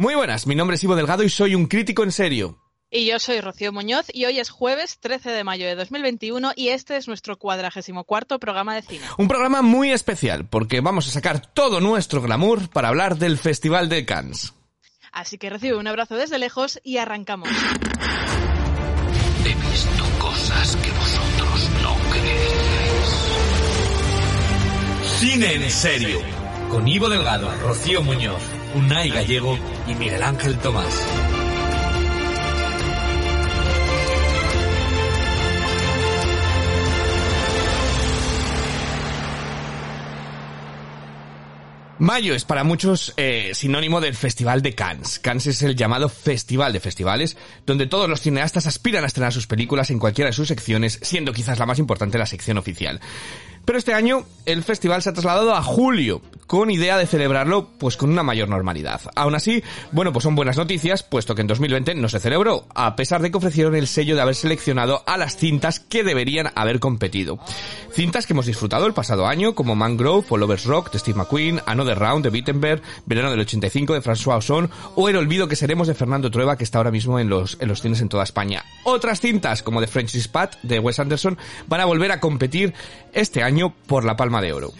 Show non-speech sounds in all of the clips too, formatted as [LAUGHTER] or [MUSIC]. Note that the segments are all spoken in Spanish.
Muy buenas, mi nombre es Ivo Delgado y soy un crítico en serio. Y yo soy Rocío Muñoz y hoy es jueves 13 de mayo de 2021 y este es nuestro cuadragésimo cuarto programa de cine. Un programa muy especial porque vamos a sacar todo nuestro glamour para hablar del Festival de Cannes. Así que recibe un abrazo desde lejos y arrancamos. He visto cosas que vosotros no creéis. Cine en serio. Con Ivo Delgado, Rocío Muñoz, Unai Gallego y Miguel Ángel Tomás. Mayo es para muchos eh, sinónimo del Festival de Cannes. Cannes es el llamado Festival de Festivales, donde todos los cineastas aspiran a estrenar sus películas en cualquiera de sus secciones, siendo quizás la más importante la sección oficial. Pero este año el festival se ha trasladado a julio, con idea de celebrarlo pues con una mayor normalidad. Aún así, bueno, pues son buenas noticias, puesto que en 2020 no se celebró, a pesar de que ofrecieron el sello de haber seleccionado a las cintas que deberían haber competido. Cintas que hemos disfrutado el pasado año, como Mangrove o Lovers Rock de Steve McQueen, Another Round de Wittenberg, Verano del 85 de François Ozon o El Olvido que seremos de Fernando Trueba, que está ahora mismo en los, en los cines en toda España. Otras cintas, como The French Dispatch de Wes Anderson, van a volver a competir este año por la Palma de Oro.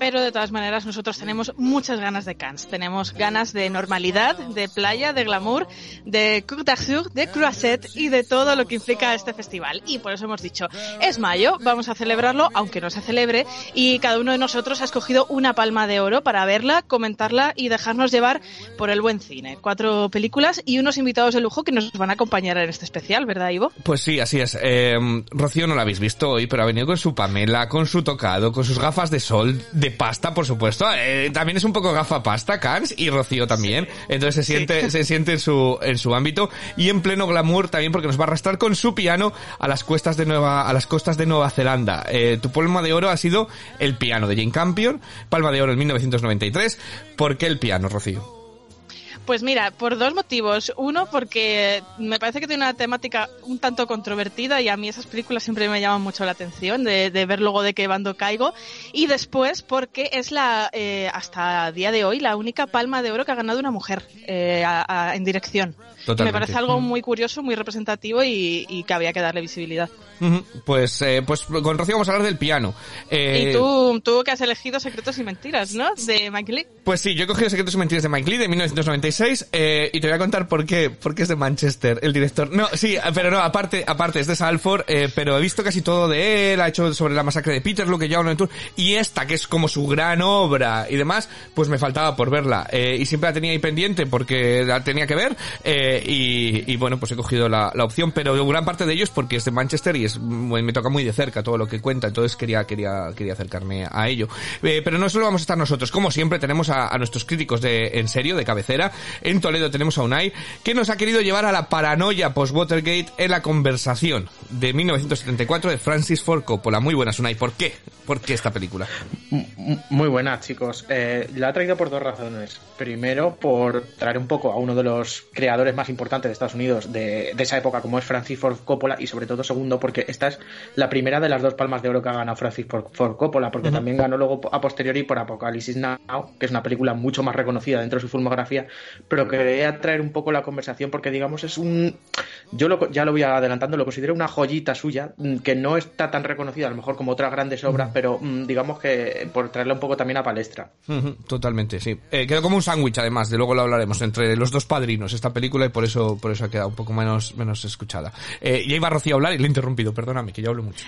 Pero de todas maneras nosotros tenemos muchas ganas de Cannes. Tenemos ganas de normalidad, de playa, de glamour, de Côte d'Azur, de croisette y de todo lo que implica este festival. Y por eso hemos dicho, es mayo, vamos a celebrarlo, aunque no se celebre, y cada uno de nosotros ha escogido una palma de oro para verla, comentarla y dejarnos llevar por el buen cine. Cuatro películas y unos invitados de lujo que nos van a acompañar en este especial, ¿verdad, Ivo? Pues sí, así es. Eh, Rocío no la habéis visto hoy, pero ha venido con su Pamela, con su tocado, con sus gafas de sol, pasta, por supuesto. Eh, también es un poco gafa pasta, Cans, y Rocío también. Entonces se siente, se siente en su, en su ámbito y en pleno glamour también porque nos va a arrastrar con su piano a las cuestas de Nueva, a las costas de Nueva Zelanda. Eh, tu palma de oro ha sido el piano de Jane Campion, palma de oro en 1993. ¿Por qué el piano, Rocío? Pues mira, por dos motivos. Uno, porque me parece que tiene una temática un tanto controvertida y a mí esas películas siempre me llaman mucho la atención de, de ver luego de qué bando caigo. Y después, porque es la, eh, hasta día de hoy, la única palma de oro que ha ganado una mujer eh, en dirección. Totalmente. Me parece algo muy curioso, muy representativo y, y que había que darle visibilidad. Pues, eh, pues con Rocío vamos a hablar del piano. Eh, Y tú, tú que has elegido Secretos y Mentiras, ¿no? De Mike Lee. Pues sí, yo he cogido Secretos y Mentiras de Mike Lee de 1996 eh, y te voy a contar por qué, porque es de Manchester, el director. No, sí, pero no, aparte, aparte es de Salford, eh, pero he visto casi todo de él, ha hecho sobre la masacre de Peterloo, que ya no y esta, que es como su gran obra y demás, pues me faltaba por verla. Eh, y siempre la tenía ahí pendiente porque la tenía que ver, eh, y, bueno, pues he cogido la, opción, pero gran parte de ello es porque es de Manchester y es, me toca muy de cerca todo lo que cuenta, entonces quería, quería, quería acercarme a ello. Eh, pero no solo vamos a estar nosotros, como siempre tenemos a, nuestros críticos de en serio, de cabecera. En Toledo tenemos a Unai, que nos ha querido llevar a la paranoia post-Watergate en la conversación de 1974 de Francis Ford Coppola. Muy buenas, Unai. ¿Por qué? ¿Por qué esta película? Muy buenas, chicos. Eh, la he traído por dos razones. Primero, por traer un poco a uno de los creadores más importantes de Estados Unidos de, de esa época, como es Francis Ford Coppola, y sobre todo, segundo, porque esta es la primera de las dos palmas de oro que ha ganado Francis Ford, Coppola, porque también ganó luego a posteriori por Apocalipsis Now, que es una película mucho más reconocida dentro de su filmografía, pero que quería traer un poco la conversación porque, digamos, es un. Yo lo, ya lo voy adelantando, lo considero una joyita suya, mm, que no está tan reconocida a lo mejor como otras grandes obras, pero mm, digamos que por traerla un poco también a palestra. Totalmente, sí. Eh, quedó como un sándwich, además, de luego lo hablaremos, entre los dos padrinos esta película y por eso, por eso ha quedado un poco menos, menos escuchada. Eh, ya iba Rocío a hablar y le he interrumpido, perdóname, que yo hablo mucho.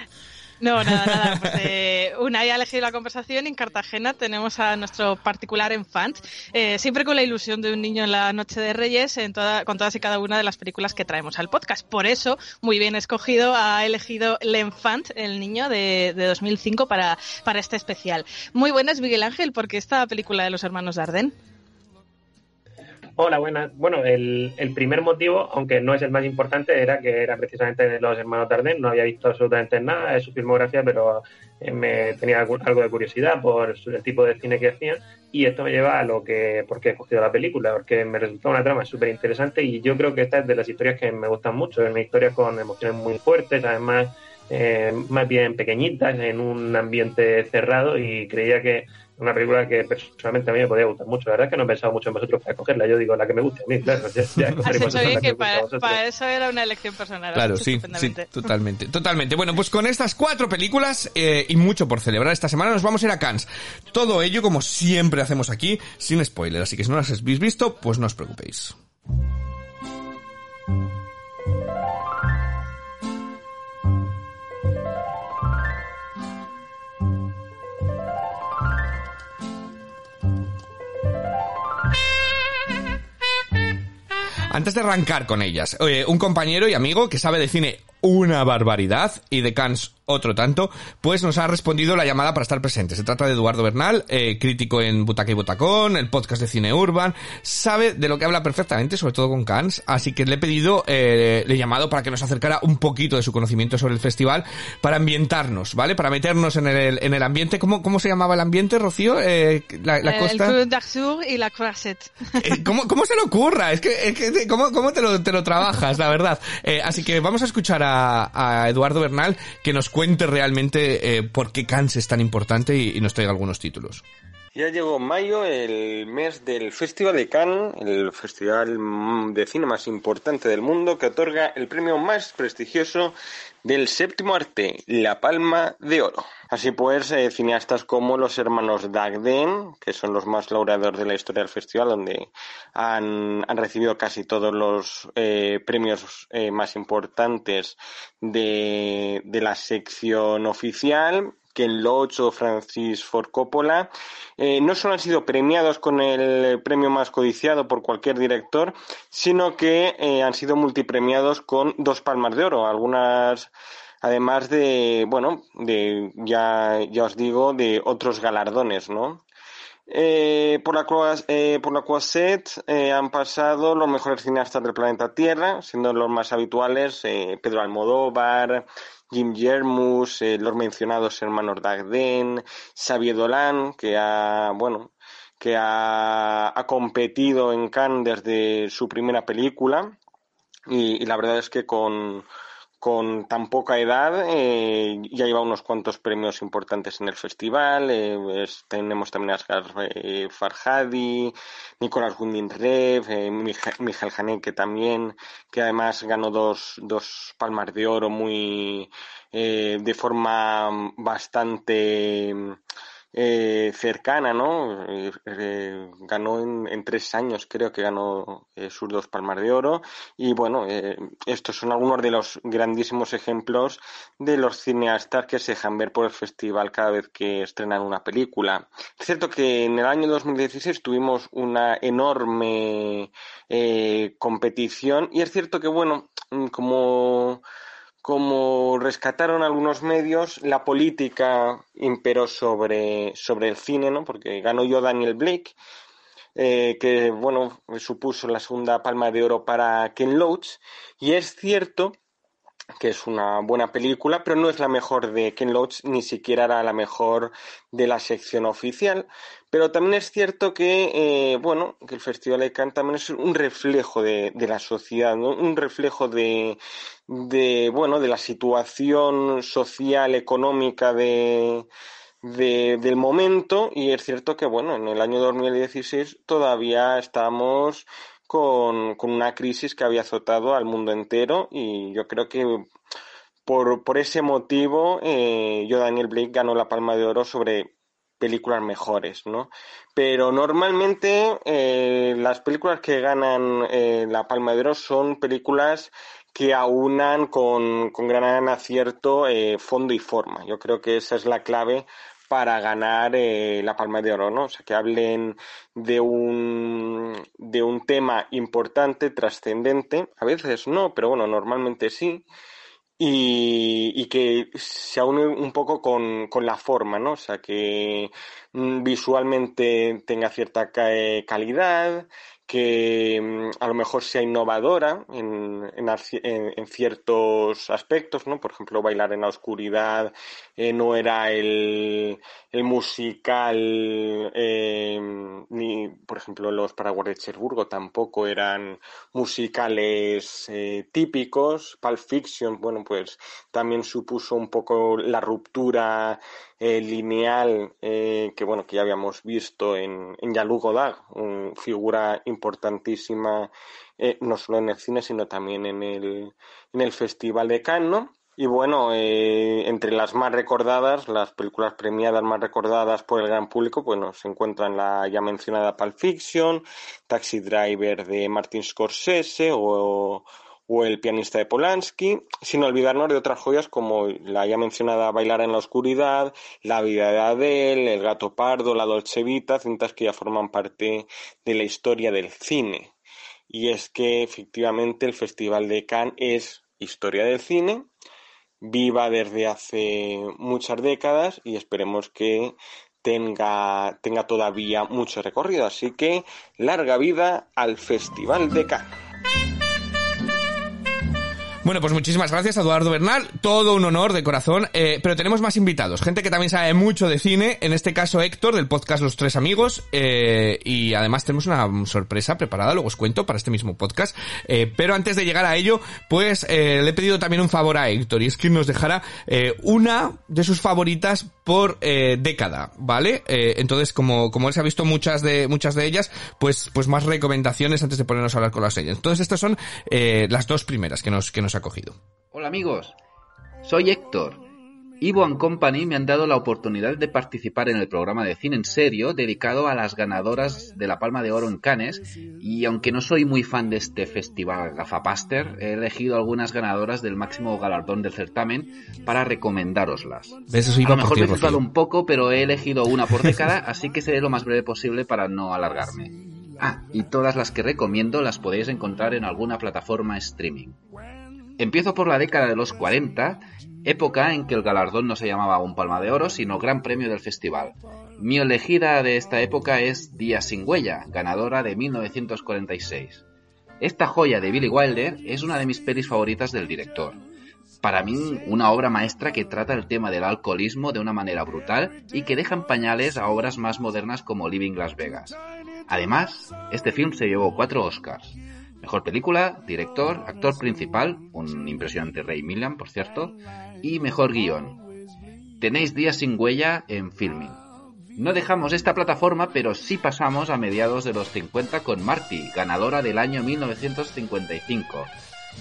No, nada, nada. [LAUGHS] Pues, eh, Unai ha elegido la conversación y en Cartagena tenemos a nuestro particular enfant, eh, siempre con la ilusión de un niño en la Noche de Reyes, en toda, con todas y cada una de las películas que traemos al podcast. Por eso, muy bien escogido, ha elegido L'Enfant, el niño de, de 2005, para, para este especial. Muy buenas, Miguel Ángel, porque esta película de los hermanos Dardenne. Hola, buenas. Bueno, el, el, primer motivo, aunque no es el más importante, era que era precisamente de los hermanos Dardenne. No había visto absolutamente nada de su filmografía, pero eh, me tenía algo de curiosidad por el tipo de cine que hacían. Y esto me lleva a lo que, por qué he escogido la película, porque me resultó una trama súper interesante y yo creo que esta es de las historias que me gustan mucho. Es una historia con emociones muy fuertes, además eh, más bien pequeñitas, en un ambiente cerrado y creía que una película que personalmente a mí me podía gustar mucho. La verdad es que no he pensado mucho en vosotros para cogerla. Yo digo la que me guste a mí, claro. Ya, ya [LAUGHS] Has hecho bien que, para, para, eso era una elección personal. Claro, sí, sí, totalmente. Totalmente. Bueno, pues con estas cuatro películas eh, y mucho por celebrar esta semana nos vamos a ir a Cannes. Todo ello, como siempre hacemos aquí, sin spoiler. Así que si no las habéis visto, pues no os preocupéis. Antes de arrancar con ellas, un compañero y amigo que sabe de cine una barbaridad y de Cannes otro tanto, pues nos ha respondido la llamada para estar presente. Se trata de Eduardo Bernal, eh, crítico en Butaca y Butacón, el podcast de Cine Urban, sabe de lo que habla perfectamente, sobre todo con Cannes, así que le he pedido, eh, le he llamado para que nos acercara un poquito de su conocimiento sobre el festival, para ambientarnos, ¿vale? Para meternos en el, en el ambiente. ¿Cómo, ¿Cómo se llamaba el ambiente, Rocío? Eh, la, la costa. El d'Arsur y la Croisette. Eh, ¿cómo, ¿Cómo se le ocurra? Es que, es que ¿cómo, cómo te, lo, te lo trabajas, la verdad? Así que vamos a escuchar a, a Eduardo Bernal que nos cuente realmente eh, por qué Cannes es tan importante y, y nos traiga algunos títulos. Ya llegó mayo, el mes del Festival de Cannes, el festival de cine más importante del mundo, que otorga el premio más prestigioso del séptimo arte, la Palma de Oro. Así pues, eh, cineastas como los hermanos Dagden, que son los más laureados de la historia del festival, donde han, han recibido casi todos los eh, premios eh, más importantes de, de la sección oficial, Ken Loach o Francis Ford Coppola, eh, no solo han sido premiados con el premio más codiciado por cualquier director, sino que eh, han sido multipremiados con dos palmas de oro, algunas además de, bueno, de, ya, ya os digo, de otros galardones, ¿no? Eh, por la, eh, han pasado los mejores cineastas del planeta Tierra, siendo los más habituales Pedro Almodóvar, Jim Jarmusch, eh, los mencionados hermanos Dagden, Xavier Dolan, que ha, bueno, que ha, ha competido en Cannes desde su primera película. Y, la verdad es que con, con tan poca edad eh, ya lleva unos cuantos premios importantes en el festival. Eh, tenemos también a Asghar eh, Farhadi, Nicolás Winding Rev, eh, Miguel Haneke también, que además ganó dos, dos palmas de oro muy eh, de forma bastante eh, cercana, ¿no? Eh, eh, ganó en, tres años, creo que ganó eh, sus dos palmas de oro. Y bueno, estos son algunos de los grandísimos ejemplos de los cineastas que se dejan ver por el festival cada vez que estrenan una película. Es cierto que en el año 2016 tuvimos una enorme competición y es cierto que, bueno, como como rescataron algunos medios, la política imperó sobre, sobre el cine, ¿no? Porque ganó yo Daniel Blake, eh, que, bueno, supuso la segunda palma de oro para Ken Loach. Y es cierto que es una buena película, pero no es la mejor de Ken Loach, ni siquiera era la mejor de la sección oficial. Pero también es cierto que, eh, bueno, que el Festival de Cannes también es un reflejo de, la sociedad, un reflejo de, bueno, de la situación social, económica de, del momento. Y es cierto que, bueno, en el año 2016 todavía estamos con, con una crisis que había azotado al mundo entero. Y yo creo que por, por ese motivo eh, yo, Daniel Blake, ganó la Palma de Oro sobre películas mejores, ¿no? Pero normalmente eh, las películas que ganan eh, la Palma de Oro son películas que aunan con, con gran acierto eh, fondo y forma. Yo creo que esa es la clave para ganar eh, la Palma de Oro, ¿no? O sea, que hablen de un, de un tema importante, trascendente, a veces no, pero bueno, normalmente sí, y, y, que se aúne un poco con, con, la forma, ¿no? O sea, que mm, visualmente tenga cierta calidad, que mm, a lo mejor sea innovadora en, en, ciertos aspectos, ¿no? Por ejemplo, Bailar en la Oscuridad eh, no era el, el musical, eh, ni, por ejemplo, los Paraguas de Cherburgo tampoco eran musicales eh, típicos. Pulp Fiction, bueno, pues también supuso un poco la ruptura lineal que, bueno, que ya habíamos visto en, en Yalu una figura importantísima no solo en el cine, sino también en el, en el Festival de Cannes, y bueno, eh, entre las más recordadas, las películas premiadas más recordadas por el gran público, bueno, se encuentran la ya mencionada Pulp Fiction, Taxi Driver de Martin Scorsese o, o El pianista de Polanski, sin olvidarnos de otras joyas como la ya mencionada Bailar en la oscuridad, La vida de Adele, El gato pardo, La Dolce Vita, cintas que ya forman parte de la historia del cine. Y es que efectivamente el Festival de Cannes es historia del cine viva desde hace muchas décadas y esperemos que tenga, tenga todavía mucho recorrido. Así que larga vida al Festival de Cannes. Bueno, pues muchísimas gracias a Eduardo Bernal, todo un honor de corazón, eh, pero tenemos más invitados, gente que también sabe mucho de cine, en este caso Héctor del podcast Los Tres Amigos, eh, y además tenemos una sorpresa preparada, luego os cuento, para este mismo podcast, eh, pero antes de llegar a ello, pues le he pedido también un favor a Héctor, y es que nos dejara una de sus favoritas por década, ¿vale? entonces, como, como él se ha visto muchas de, muchas de ellas, pues, pues más recomendaciones antes de ponernos a hablar con las ellas. Entonces, estas son las dos primeras que nos, que nos ha cogido. Hola amigos, soy Héctor. Ivo and Company me han dado la oportunidad de participar en el programa de cine en serio dedicado a las ganadoras de la Palma de Oro en Cannes y aunque no soy muy fan de este festival gafapaster, he elegido algunas ganadoras del máximo galardón del certamen para recomendároslas. Eso a lo mejor me he citado un poco, pero he elegido una por década, así que seré lo más breve posible para no alargarme. Ah, y todas las que recomiendo las podéis encontrar en alguna plataforma streaming. Empiezo por la década de los 40, época en que el galardón no se llamaba un Palma de Oro, sino Gran Premio del Festival. Mi elegida de esta época es Días sin huella, ganadora de 1946. Esta joya de Billy Wilder es una de mis pelis favoritas del director. Para mí, una obra maestra que trata el tema del alcoholismo de una manera brutal y que deja en pañales a obras más modernas como Living Las Vegas. Además, este film se llevó cuatro Oscars. Mejor película, director, actor principal, un impresionante Ray Millan, por cierto, y mejor guion. Tenéis días sin huella en Filming. No dejamos esta plataforma, pero sí pasamos a mediados de los 50 con Marty, ganadora del año 1955.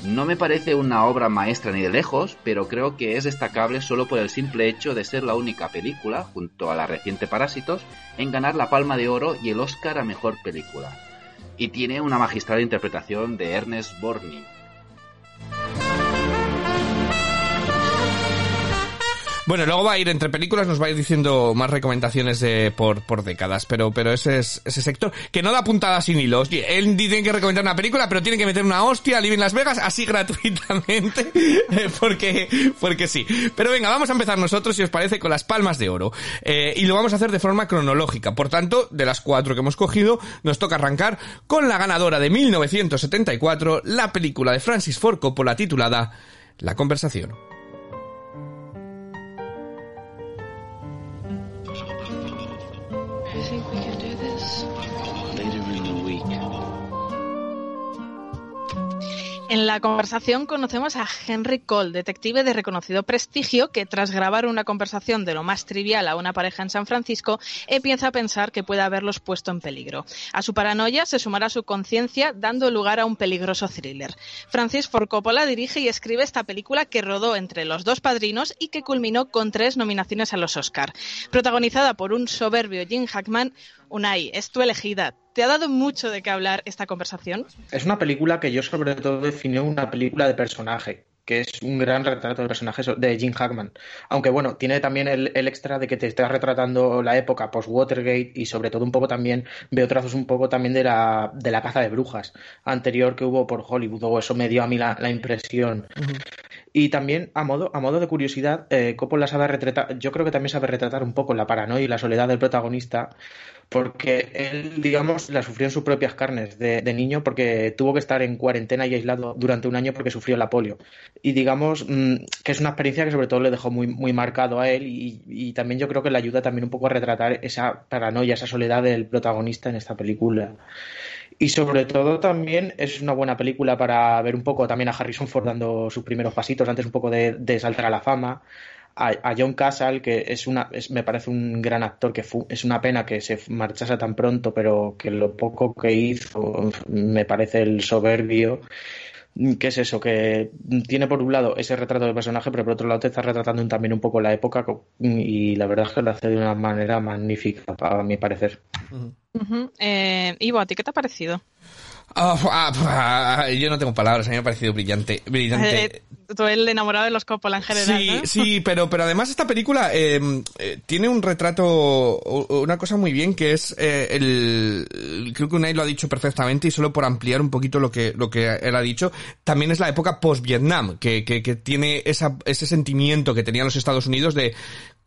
No me parece una obra maestra ni de lejos, pero creo que es destacable solo por el simple hecho de ser la única película, junto a la reciente Parásitos, en ganar la Palma de Oro y el Oscar a Mejor Película y tiene una magistral interpretación de Ernest Borgnine. Bueno, luego va a ir entre películas, nos va a ir diciendo más recomendaciones de, por, por décadas, pero, pero ese es ese sector que no da puntada sin hilos. Él tiene que recomendar una película, pero tiene que meter una hostia a Living Las Vegas así [LAUGHS] gratuitamente, eh, porque, porque sí. Pero venga, vamos a empezar nosotros, si os parece, con las palmas de oro. Eh, y lo vamos a hacer de forma cronológica. Por tanto, de las cuatro que hemos cogido, nos toca arrancar con la ganadora de 1974, la película de Francis Ford Coppola titulada La conversación. En la conversación conocemos a Henry Cole, detective de reconocido prestigio, que tras grabar una conversación de lo más trivial a una pareja en San Francisco, empieza a pensar que puede haberlos puesto en peligro. A su paranoia se sumará su conciencia, dando lugar a un peligroso thriller. Francis Ford Coppola dirige y escribe esta película que rodó entre los dos padrinos y que culminó con tres nominaciones a los Oscar. Protagonizada por un soberbio Jim Hackman, Unai, es tu elegida. ¿Te ha dado mucho de qué hablar esta conversación? Es una película que yo sobre todo defino una película de personaje que es un gran retrato de personaje de Jim Hackman. Aunque bueno, tiene también el, extra de que te está retratando la época post-Watergate y sobre todo un poco también veo trazos un poco también de la, de la caza de brujas anterior que hubo por Hollywood, o eso me dio a mí la, impresión. Y también, a modo, a modo de curiosidad, eh, Coppola sabe retratar, yo creo que también sabe retratar un poco la paranoia y la soledad del protagonista, porque él, digamos, la sufrió en sus propias carnes de, niño, porque tuvo que estar en cuarentena y aislado durante un año porque sufrió la polio. Y digamos mm, que es una experiencia que sobre todo le dejó muy, muy marcado a él y, y también yo creo que le ayuda también un poco a retratar esa paranoia, esa soledad del protagonista en esta película. Y sobre todo también es una buena película para ver un poco también a Harrison Ford dando sus primeros pasitos antes un poco de, saltar a la fama. A, John Castle, que es una, me parece un gran actor, que es una pena que se marchase tan pronto, pero que lo poco que hizo me parece el soberbio. ¿Qué es eso? Que tiene por un lado ese retrato del personaje, pero por otro lado te está retratando también un poco la época y la verdad es que lo hace de una manera magnífica, a mi parecer. Eh, Ivo, ¿a ti qué te ha parecido? Ah, ah, ah, yo no tengo palabras, a mí me ha parecido brillante. brillante. Eh, tú el enamorado de los Coppola en general, Sí, sí, pero, pero además esta película em, eh, tiene un retrato, una cosa muy bien que es eh, el, creo que Unai lo ha dicho perfectamente y solo por ampliar un poquito lo que, lo que él ha dicho, también es la época post-Vietnam, que, que, que tiene esa, ese sentimiento que tenían los Estados Unidos de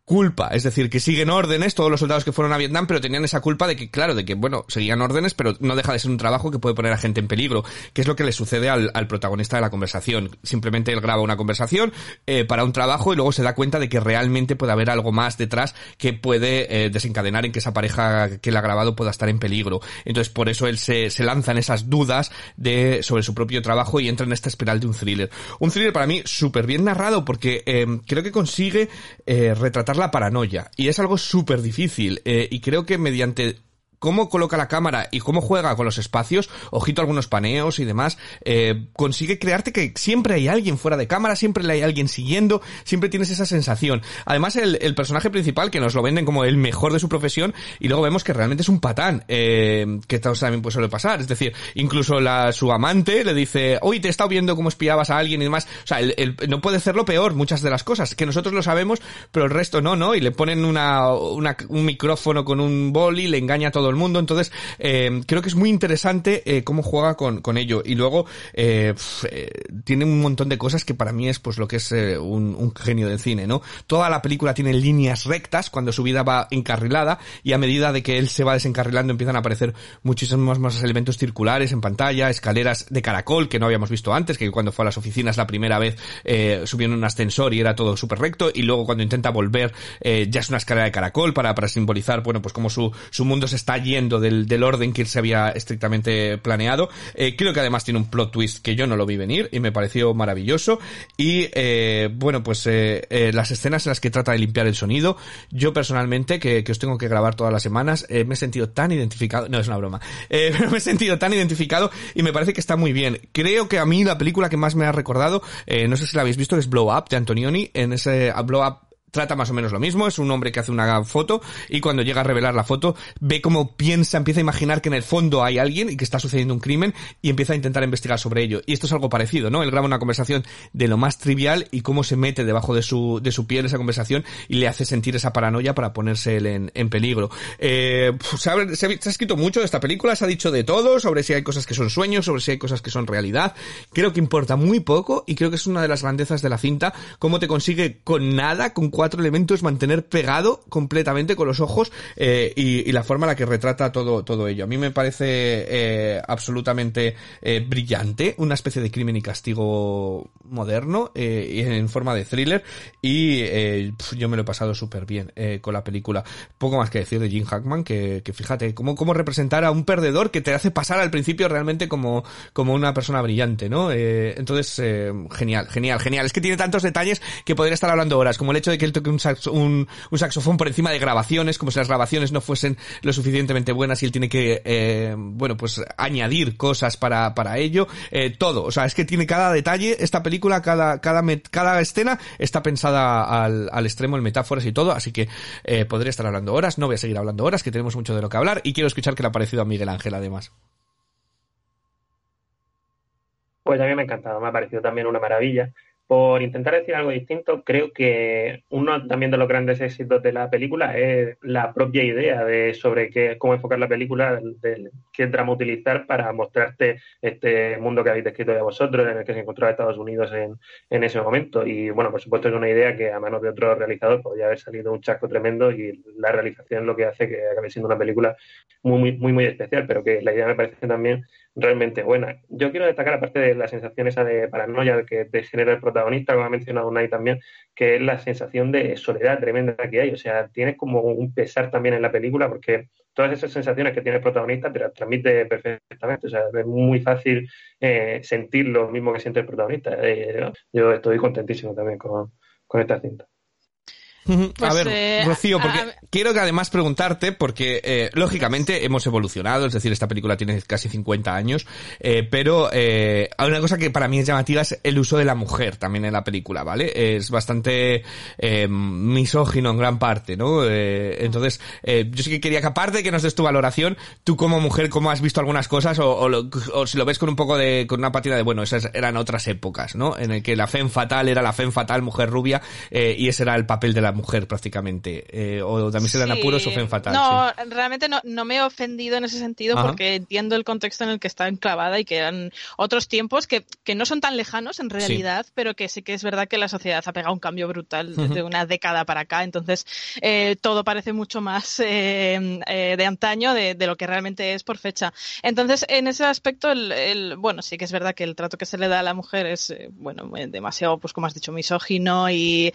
culpa, es decir, que siguen órdenes todos los soldados que fueron a Vietnam, pero tenían esa culpa de que, claro, de que, bueno, seguían órdenes, pero no deja de ser un trabajo que puede poner a gente en peligro, que es lo que le sucede al, protagonista de la conversación. Simplemente él graba una conversación eh, para un trabajo y luego se da cuenta de que realmente puede haber algo más detrás que puede eh, desencadenar en que esa pareja que le ha grabado pueda estar en peligro. Entonces, por eso él se, se lanza en esas dudas de, sobre su propio trabajo y entra en esta espiral de un thriller. Un thriller para mí súper bien narrado porque eh, creo que consigue eh, retratar la paranoia. Y es algo súper difícil. Eh, y creo que mediante cómo coloca la cámara y cómo juega con los espacios, ojito algunos paneos y demás, eh, consigue crearte que siempre hay alguien fuera de cámara, siempre hay alguien siguiendo, siempre tienes esa sensación. Además, el, personaje principal, que nos lo venden como el mejor de su profesión, y luego vemos que realmente es un patán, eh, que también pues suele pasar. Es decir, incluso la, su amante le dice, hoy te he estado viendo cómo espiabas a alguien y demás. O sea, no puede hacerlo peor muchas de las cosas, que nosotros lo sabemos, pero el resto no, ¿no? Y le ponen una, un micrófono con un boli, le engaña a todo el mundo. Entonces, eh, creo que es muy interesante eh, cómo juega con, con ello. Y luego, eh, tiene un montón de cosas que para mí es pues lo que es un, un, genio del cine, ¿no? Toda la película tiene líneas rectas cuando su vida va encarrilada y a medida de que él se va desencarrilando empiezan a aparecer muchísimos más elementos circulares en pantalla, escaleras de caracol que no habíamos visto antes, que cuando fue a las oficinas la primera vez eh, subió en un ascensor y era todo súper recto y luego cuando intenta volver ya es una escalera de caracol para, para simbolizar, bueno, pues como su, su mundo se está yendo del, del orden que se había estrictamente planeado. Eh, creo que además tiene un plot twist que yo no lo vi venir y me pareció maravilloso. Y eh, bueno, pues eh, eh las escenas en las que trata de limpiar el sonido, yo personalmente, que, que os tengo que grabar todas las semanas, eh, me he sentido tan identificado, no es una broma, [LAUGHS] pero me he sentido tan identificado y me parece que está muy bien. Creo que a mí la película que más me ha recordado, no sé si la habéis visto, es Blow Up de Antonioni. En ese Blow Up trata más o menos lo mismo, es un hombre que hace una foto y cuando llega a revelar la foto ve cómo piensa, empieza a imaginar que en el fondo hay alguien y que está sucediendo un crimen y empieza a intentar investigar sobre ello. Y esto es algo parecido, ¿no? Él graba una conversación de lo más trivial y cómo se mete debajo de su, de su piel esa conversación y le hace sentir esa paranoia para ponerse él en, en peligro. Eh, se, ha, se, ha, escrito mucho de esta película, se ha dicho de todo, sobre si hay cosas que son sueños, sobre si hay cosas que son realidad. Creo que importa muy poco y creo que es una de las grandezas de la cinta, cómo te consigue con nada, con cuatro cuatro elementos mantener pegado completamente con los ojos eh, y, y, la forma en la que retrata todo, todo ello. A mí me parece eh, absolutamente eh, brillante, una especie de crimen y castigo moderno eh, en forma de thriller y eh, yo me lo he pasado súper bien eh, con la película. Poco más que decir de Jim Hackman, que, que fíjate, cómo, cómo representar a un perdedor que te hace pasar al principio realmente como, como una persona brillante, ¿no? entonces, genial, genial, genial. Es que tiene tantos detalles que podría estar hablando horas, como el hecho de que él toque un, saxo, un, saxofón por encima de grabaciones, como si las grabaciones no fuesen lo suficientemente buenas y él tiene que, eh, bueno, pues añadir cosas para, para ello. Eh, todo, o sea, es que tiene cada detalle, esta película, cada, cada, cada escena está pensada al, al extremo en metáforas y todo, así que eh, podría estar hablando horas, no voy a seguir hablando horas, que tenemos mucho de lo que hablar y quiero escuchar qué le ha parecido a Miguel Ángel además. Pues a mí me ha encantado, me ha parecido también una maravilla por intentar decir algo distinto, creo que uno también de los grandes éxitos de la película es la propia idea de sobre qué, cómo enfocar la película, de, qué drama utilizar para mostrarte este mundo que habéis descrito ya vosotros, en el que se encontraba Estados Unidos en, en ese momento. Y bueno, por supuesto es una idea que a manos de otro realizador podría haber salido un chasco tremendo y la realización lo que hace que acabe siendo una película muy, muy, muy, muy especial, pero que la idea me parece también realmente buena. Yo quiero destacar, aparte de la sensación esa de paranoia que te genera el protagonista, como ha mencionado Unai también, que es la sensación de soledad tremenda que hay. O sea, tienes como un pesar también en la película porque todas esas sensaciones que tiene el protagonista te las transmite perfectamente. O sea, es muy fácil eh, sentir lo mismo que siente el protagonista. Eh, yo estoy contentísimo también con, con esta cinta a pues, ver, eh, Rocío, porque quiero que además preguntarte, porque eh, lógicamente hemos evolucionado, es decir, esta película tiene casi 50 años, eh, pero hay una cosa que para mí es llamativa es el uso de la mujer también en la película, ¿vale? Es bastante misógino en gran parte, ¿no? entonces, yo sí que quería que aparte de que nos des tu valoración, tú como mujer, ¿cómo has visto algunas cosas o, o, si lo ves con un poco de, con una patina de, bueno, esas eran otras épocas, ¿no? En el que la femme fatal era la femme fatal, mujer rubia, y ese era el papel de la mujer prácticamente. Eh, o también se dan apuros o fen fatal. No, realmente no, no, me he ofendido en ese sentido porque entiendo el contexto en el que está enclavada y que eran otros tiempos que, que no son tan lejanos en realidad, pero que sí que es verdad que la sociedad ha pegado un cambio brutal de una década para acá. Entonces, eh, todo parece mucho más eh, de antaño de, de, lo que realmente es por fecha. Entonces, en ese aspecto, el, el, bueno, sí que es verdad que el trato que se le da a la mujer es, bueno, demasiado, pues como has dicho, misógino y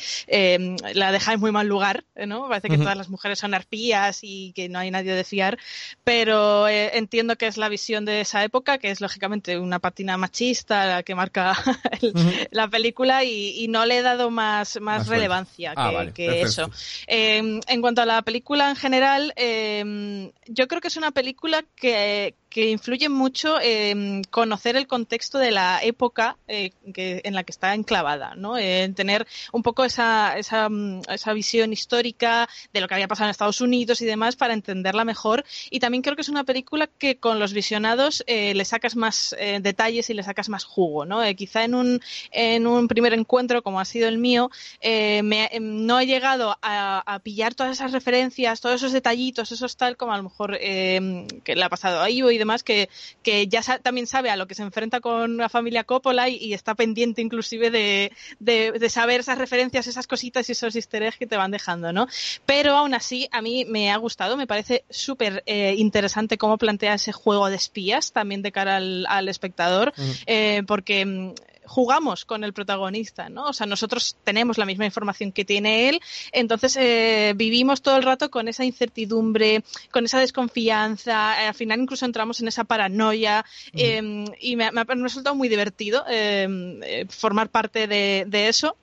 la deja en muy mal lugar, ¿eh? ¿no? Parece que todas las mujeres son arpías y que no hay nadie de fiar, pero eh, entiendo que es la visión de esa época, que es lógicamente una patina machista la que marca [LAUGHS] el, la película y, y, no le he dado más, más, relevancia ah, que, vale, que eso. Eh, en cuanto a la película en general, eh, yo creo que es una película que, que influye mucho en conocer el contexto de la época eh, que, en la que está enclavada, ¿no? En tener un poco esa, esa, esa, visión histórica de lo que había pasado en Estados Unidos y demás para entenderla mejor. Y también creo que es una película que con los visionados eh, le sacas más eh, detalles y le sacas más jugo, ¿no? Eh, quizá en un, en un primer encuentro, como ha sido el mío, eh, me, no he llegado a, a, pillar todas esas referencias, todos esos detallitos, esos tal como a lo mejor eh, que le ha pasado a Ivo y demás, que, que ya sa también sabe a lo que se enfrenta con la familia Coppola y, y está pendiente inclusive de, de, de, saber esas referencias, esas cositas y esos easter eggs que te van dejando, ¿no? Pero aún así, a mí me ha gustado, me parece súper eh, interesante cómo plantea ese juego de espías también de cara al, al espectador, uh -huh. eh, porque mm, jugamos con el protagonista, ¿no? O sea, nosotros tenemos la misma información que tiene él, entonces eh, vivimos todo el rato con esa incertidumbre, con esa desconfianza, eh, al final incluso entramos en esa paranoia eh, y me, me, ha resultado muy divertido eh, formar parte de, de eso.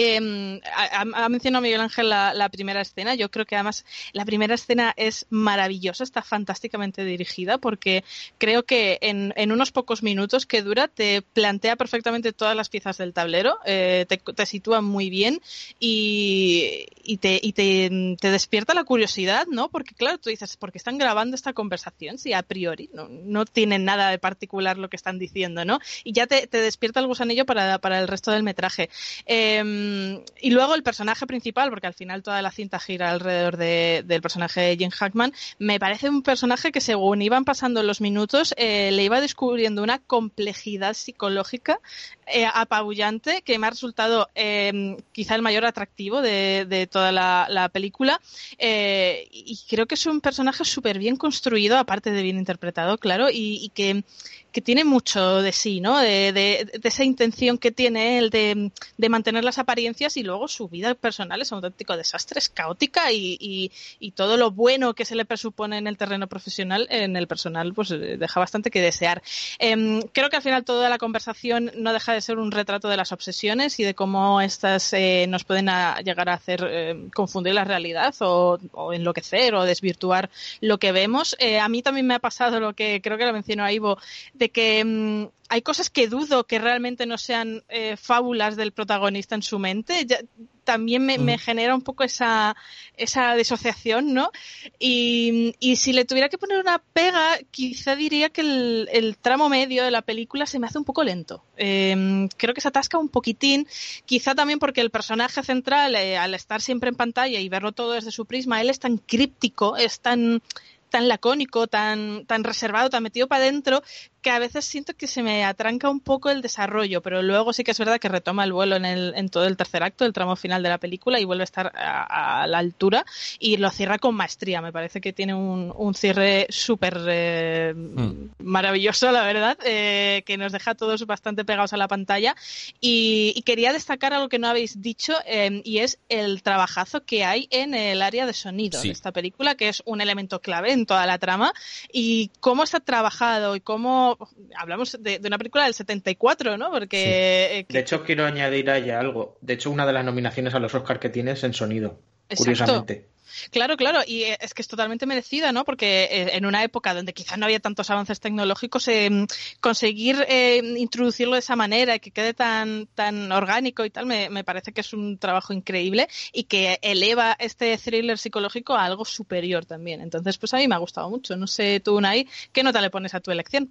Eh, ha, mencionado Miguel Ángel la, primera escena. Yo creo que además la primera escena es maravillosa, está fantásticamente dirigida porque creo que en, unos pocos minutos que dura te plantea perfectamente todas las piezas del tablero, eh, te, te, sitúa muy bien y, te, y te, despierta la curiosidad, ¿no? Porque claro, tú dices, ¿por qué están grabando esta conversación si a priori no, tienen nada de particular lo que están diciendo, ¿no? Y ya te, te despierta el gusanillo para, para el resto del metraje. Eh, y luego el personaje principal, porque al final toda la cinta gira alrededor de, del personaje de Jim Hackman, me parece un personaje que según iban pasando los minutos eh, le iba descubriendo una complejidad psicológica eh, apabullante que me ha resultado eh, quizá el mayor atractivo de, de toda la, la película. Eh, y creo que es un personaje súper bien construido, aparte de bien interpretado, claro, y que que tiene mucho de sí, ¿no? De, de, de esa intención que tiene él de, mantener las apariencias y luego su vida personal es un auténtico desastre, es caótica y, todo lo bueno que se le presupone en el terreno profesional, en el personal, pues eh, deja bastante que desear. Eh, creo que al final toda la conversación no deja de ser un retrato de las obsesiones y de cómo estas eh, nos pueden llegar a hacer eh, confundir la realidad o, o, enloquecer o desvirtuar lo que vemos. Eh, a mí también me ha pasado lo que creo que lo mencionó Ivo, de que mmm, hay cosas que dudo que realmente no sean eh, fábulas del protagonista en su mente. Ya, también me, me genera un poco esa, esa disociación, ¿no? Y, y si le tuviera que poner una pega, quizá diría que el, el tramo medio de la película se me hace un poco lento. Eh, creo que se atasca un poquitín, quizá también porque el personaje central, eh, al estar siempre en pantalla y verlo todo desde su prisma, él es tan críptico, es tan tan lacónico, tan, tan reservado, tan metido para adentro, que a veces siento que se me atranca un poco el desarrollo, pero luego sí que es verdad que retoma el vuelo en, el, en todo el tercer acto, el tramo final de la película, y vuelve a estar a, a la altura y lo cierra con maestría. Me parece que tiene un, un cierre súper eh, Mm. maravilloso, la verdad, eh, que nos deja a todos bastante pegados a la pantalla. Y, y quería destacar algo que no habéis dicho, eh, y es el trabajazo que hay en el área de sonido Sí. de esta película, que es un elemento clave en toda la trama, y cómo está trabajado y cómo... Hablamos de, de una película del 74, ¿no? Porque... eh, que- De hecho, quiero añadir ahí algo. De hecho, una de las nominaciones a los Oscar que tienes en sonido. Exacto. Curiosamente. Claro, claro, y eh, es que es totalmente merecida, ¿no? Porque eh, en una época donde quizás no había tantos avances tecnológicos, eh, conseguir eh, introducirlo de esa manera y que quede tan, tan orgánico y tal, me, me parece que es un trabajo increíble y que eleva este thriller psicológico a algo superior también. Entonces, pues a mí me ha gustado mucho. No sé tú, Unai, ¿qué nota le pones a tu elección?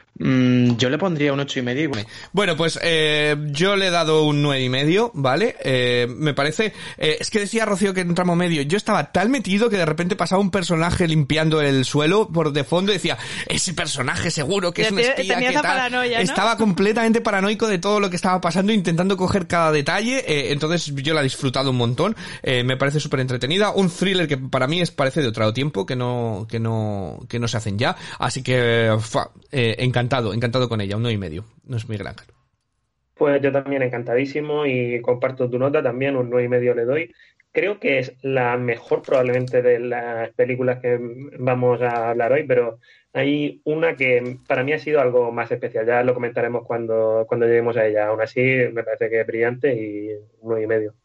yo le pondría un ocho y medio. y- Bueno, pues eh, yo le he dado un nueve y medio, ¿vale? Eh, me parece... eh, es que decía Rocío que en un tramo medio yo estaba tan metido que de repente pasaba un personaje limpiando el suelo por de fondo y decía, ese personaje seguro que es un espía, tenía que esa tal". paranoia, ¿no? Estaba completamente paranoico de todo lo que estaba pasando, intentando coger cada detalle, eh, entonces yo la he disfrutado un montón, eh, me parece súper entretenida, un thriller que para mí es parece de otro tiempo, que no, que no, que no se hacen ya, así que, fa, eh, encantado, encantado con ella, un nueve y medio, no es Miguel Ángel. Pues yo también encantadísimo y comparto tu nota también, un nueve y medio le doy. Creo que es la mejor probablemente de las películas que vamos a hablar hoy, pero hay una que para mí ha sido algo más especial. Ya lo comentaremos cuando, cuando lleguemos a ella. Aún así, me parece que es brillante y nueve y medio.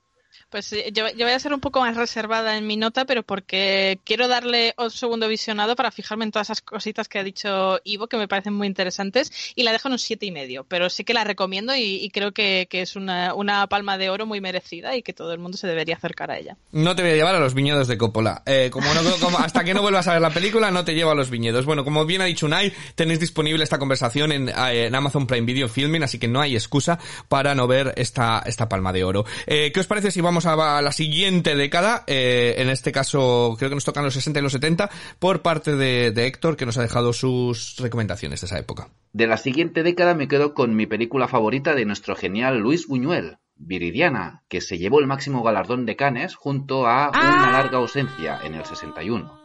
Pues yo, yo voy a ser un poco más reservada en mi nota, pero porque quiero darle un segundo visionado para fijarme en todas esas cositas que ha dicho Ivo, que me parecen muy interesantes, y la dejo en un siete y medio. Pero sí que la recomiendo y, y creo que, que es una, una palma de oro muy merecida y que todo el mundo se debería acercar a ella. No te voy a llevar a los viñedos de Coppola. Eh, como no, como- [LAUGHS] hasta que no vuelvas a ver la película, no te llevo a los viñedos. Bueno, como bien ha dicho Unai, tenéis disponible esta conversación en, eh, en Amazon Prime Video Filming, así que no hay excusa para no ver esta, esta palma de oro. Eh, ¿Qué os parece si vamos a, a la siguiente década? Eh, en este caso, creo que nos tocan los 60 y los 70, por parte de, de Héctor, que nos ha dejado sus recomendaciones de esa época. De la siguiente década me quedo con mi película favorita de nuestro genial Luis Buñuel, Viridiana, que se llevó el máximo galardón de Cannes junto a Una larga ausencia en el 61.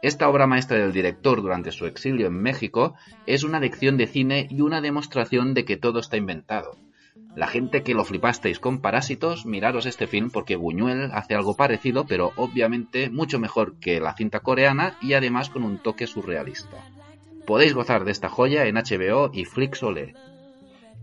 Esta obra maestra del director durante su exilio en México es una lección de cine y una demostración de que todo está inventado. La gente que lo flipasteis con Parásitos, miraros este film porque Buñuel hace algo parecido, pero obviamente mucho mejor que la cinta coreana y además con un toque surrealista. Podéis gozar de esta joya en HBO y Flixolé.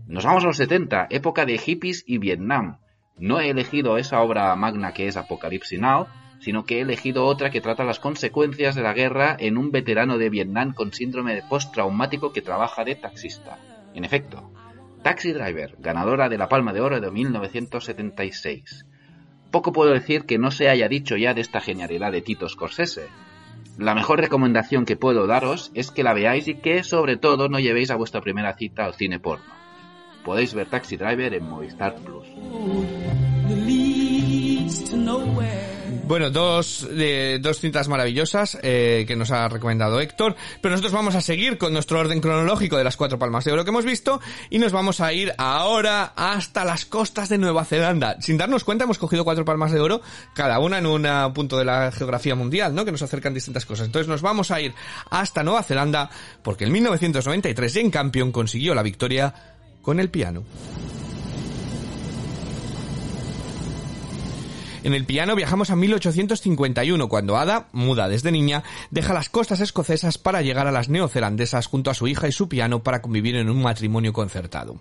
Nos vamos a los 70, época de hippies y Vietnam. No he elegido esa obra magna que es Apocalipsis Now, sino que he elegido otra que trata las consecuencias de la guerra en un veterano de Vietnam con síndrome de postraumático que trabaja de taxista. En efecto, Taxi Driver, ganadora de la Palma de Oro de 1976. Poco puedo decir que no se haya dicho ya de esta genialidad de Tito Scorsese. La mejor recomendación que puedo daros es que la veáis y que, sobre todo, no llevéis a vuestra primera cita al cine porno. Podéis ver Taxi Driver en Movistar Plus. Bueno, dos, eh, dos cintas maravillosas eh, que nos ha recomendado Héctor, pero nosotros vamos a seguir con nuestro orden cronológico de las cuatro palmas de oro que hemos visto y nos vamos a ir ahora hasta las costas de Nueva Zelanda. Sin darnos cuenta hemos cogido cuatro palmas de oro, cada una en un ah, punto de la geografía mundial, ¿no? Que nos acercan distintas cosas. Entonces nos vamos a ir hasta Nueva Zelanda porque en 1993 Jane Campion consiguió la victoria con el piano. En el piano viajamos a 1851, cuando Ada, muda desde niña, deja las costas escocesas para llegar a las neozelandesas junto a su hija y su piano para convivir en un matrimonio concertado.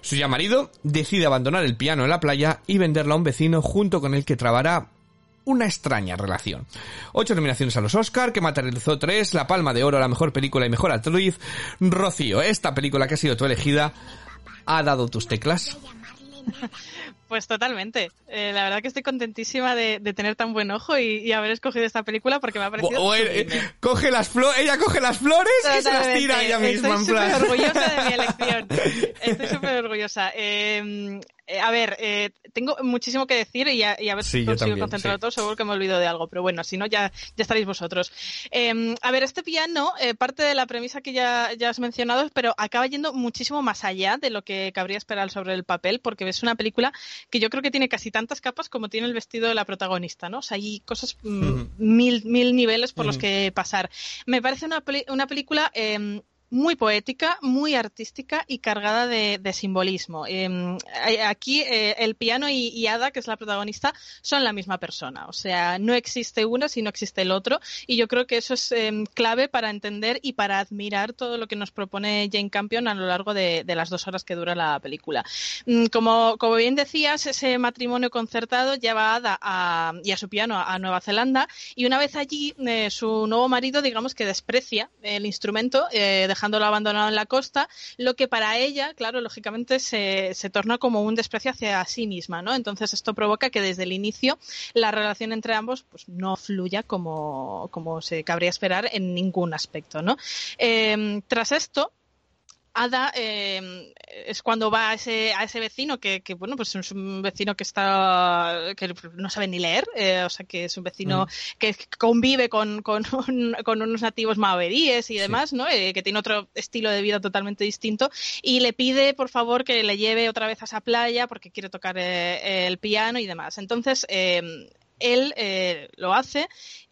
Su ya marido decide abandonar el piano en la playa y venderlo a un vecino junto con el que trabará una extraña relación. Ocho nominaciones a los Oscar, que materializó tres, la Palma de Oro a la mejor película y mejor actriz. Rocío, esta película que ha sido tu elegida, ¿ha dado tus teclas? [LAUGHS] Pues totalmente. Eh, la verdad que estoy contentísima de, de tener tan buen ojo y, y haber escogido esta película porque me ha parecido. O- o él, eh, coge las flores, ella coge las flores y se las tira ella misma. en Estoy plan. súper orgullosa de mi [LAUGHS] elección. Estoy súper orgullosa. Eh, eh, a ver, eh, tengo muchísimo que decir y a, y a ver Sí, si consigo también, concentrarlo sí. todo. Seguro que me olvido de algo, pero bueno, si no, ya, ya estaréis vosotros. Eh, a ver, este piano, eh, parte de la premisa que ya, ya has mencionado, pero acaba yendo muchísimo más allá de lo que cabría esperar sobre el papel, porque es una película que yo creo que tiene casi tantas capas como tiene el vestido de la protagonista, ¿no? O sea, hay cosas, mm, mil, mil niveles por los que pasar. Me parece una, una película eh, muy poética, muy artística y cargada de, simbolismo. Eh, aquí eh, el piano y, Ada, que es la protagonista, son la misma persona. O sea, no existe uno si no existe el otro. Y yo creo que eso es eh, clave para entender y para admirar todo lo que nos propone Jane Campion a lo largo de, de las dos horas que dura la película. Mm, Como, como bien decías, ese matrimonio concertado lleva a Ada a- y a su piano a Nueva Zelanda y una vez allí eh, su nuevo marido digamos que desprecia el instrumento eh, dejándolo abandonado en la costa, lo que para ella, claro, lógicamente se, torna como un desprecio hacia sí misma, ¿no? Entonces esto provoca que desde el inicio la relación entre ambos pues no fluya como, como se cabría esperar en ningún aspecto, ¿no? Eh, tras esto, Ada eh, es cuando va a ese, a ese vecino que, que, bueno, pues es un vecino que está, que no sabe ni leer, eh, o sea, que es un vecino que convive con, con, un- con unos nativos maoríes y demás, ¿no? Eh, que tiene otro estilo de vida totalmente distinto y le pide, por favor, que le lleve otra vez a esa playa porque quiere tocar eh, el piano y demás. Entonces, eh, él eh, lo hace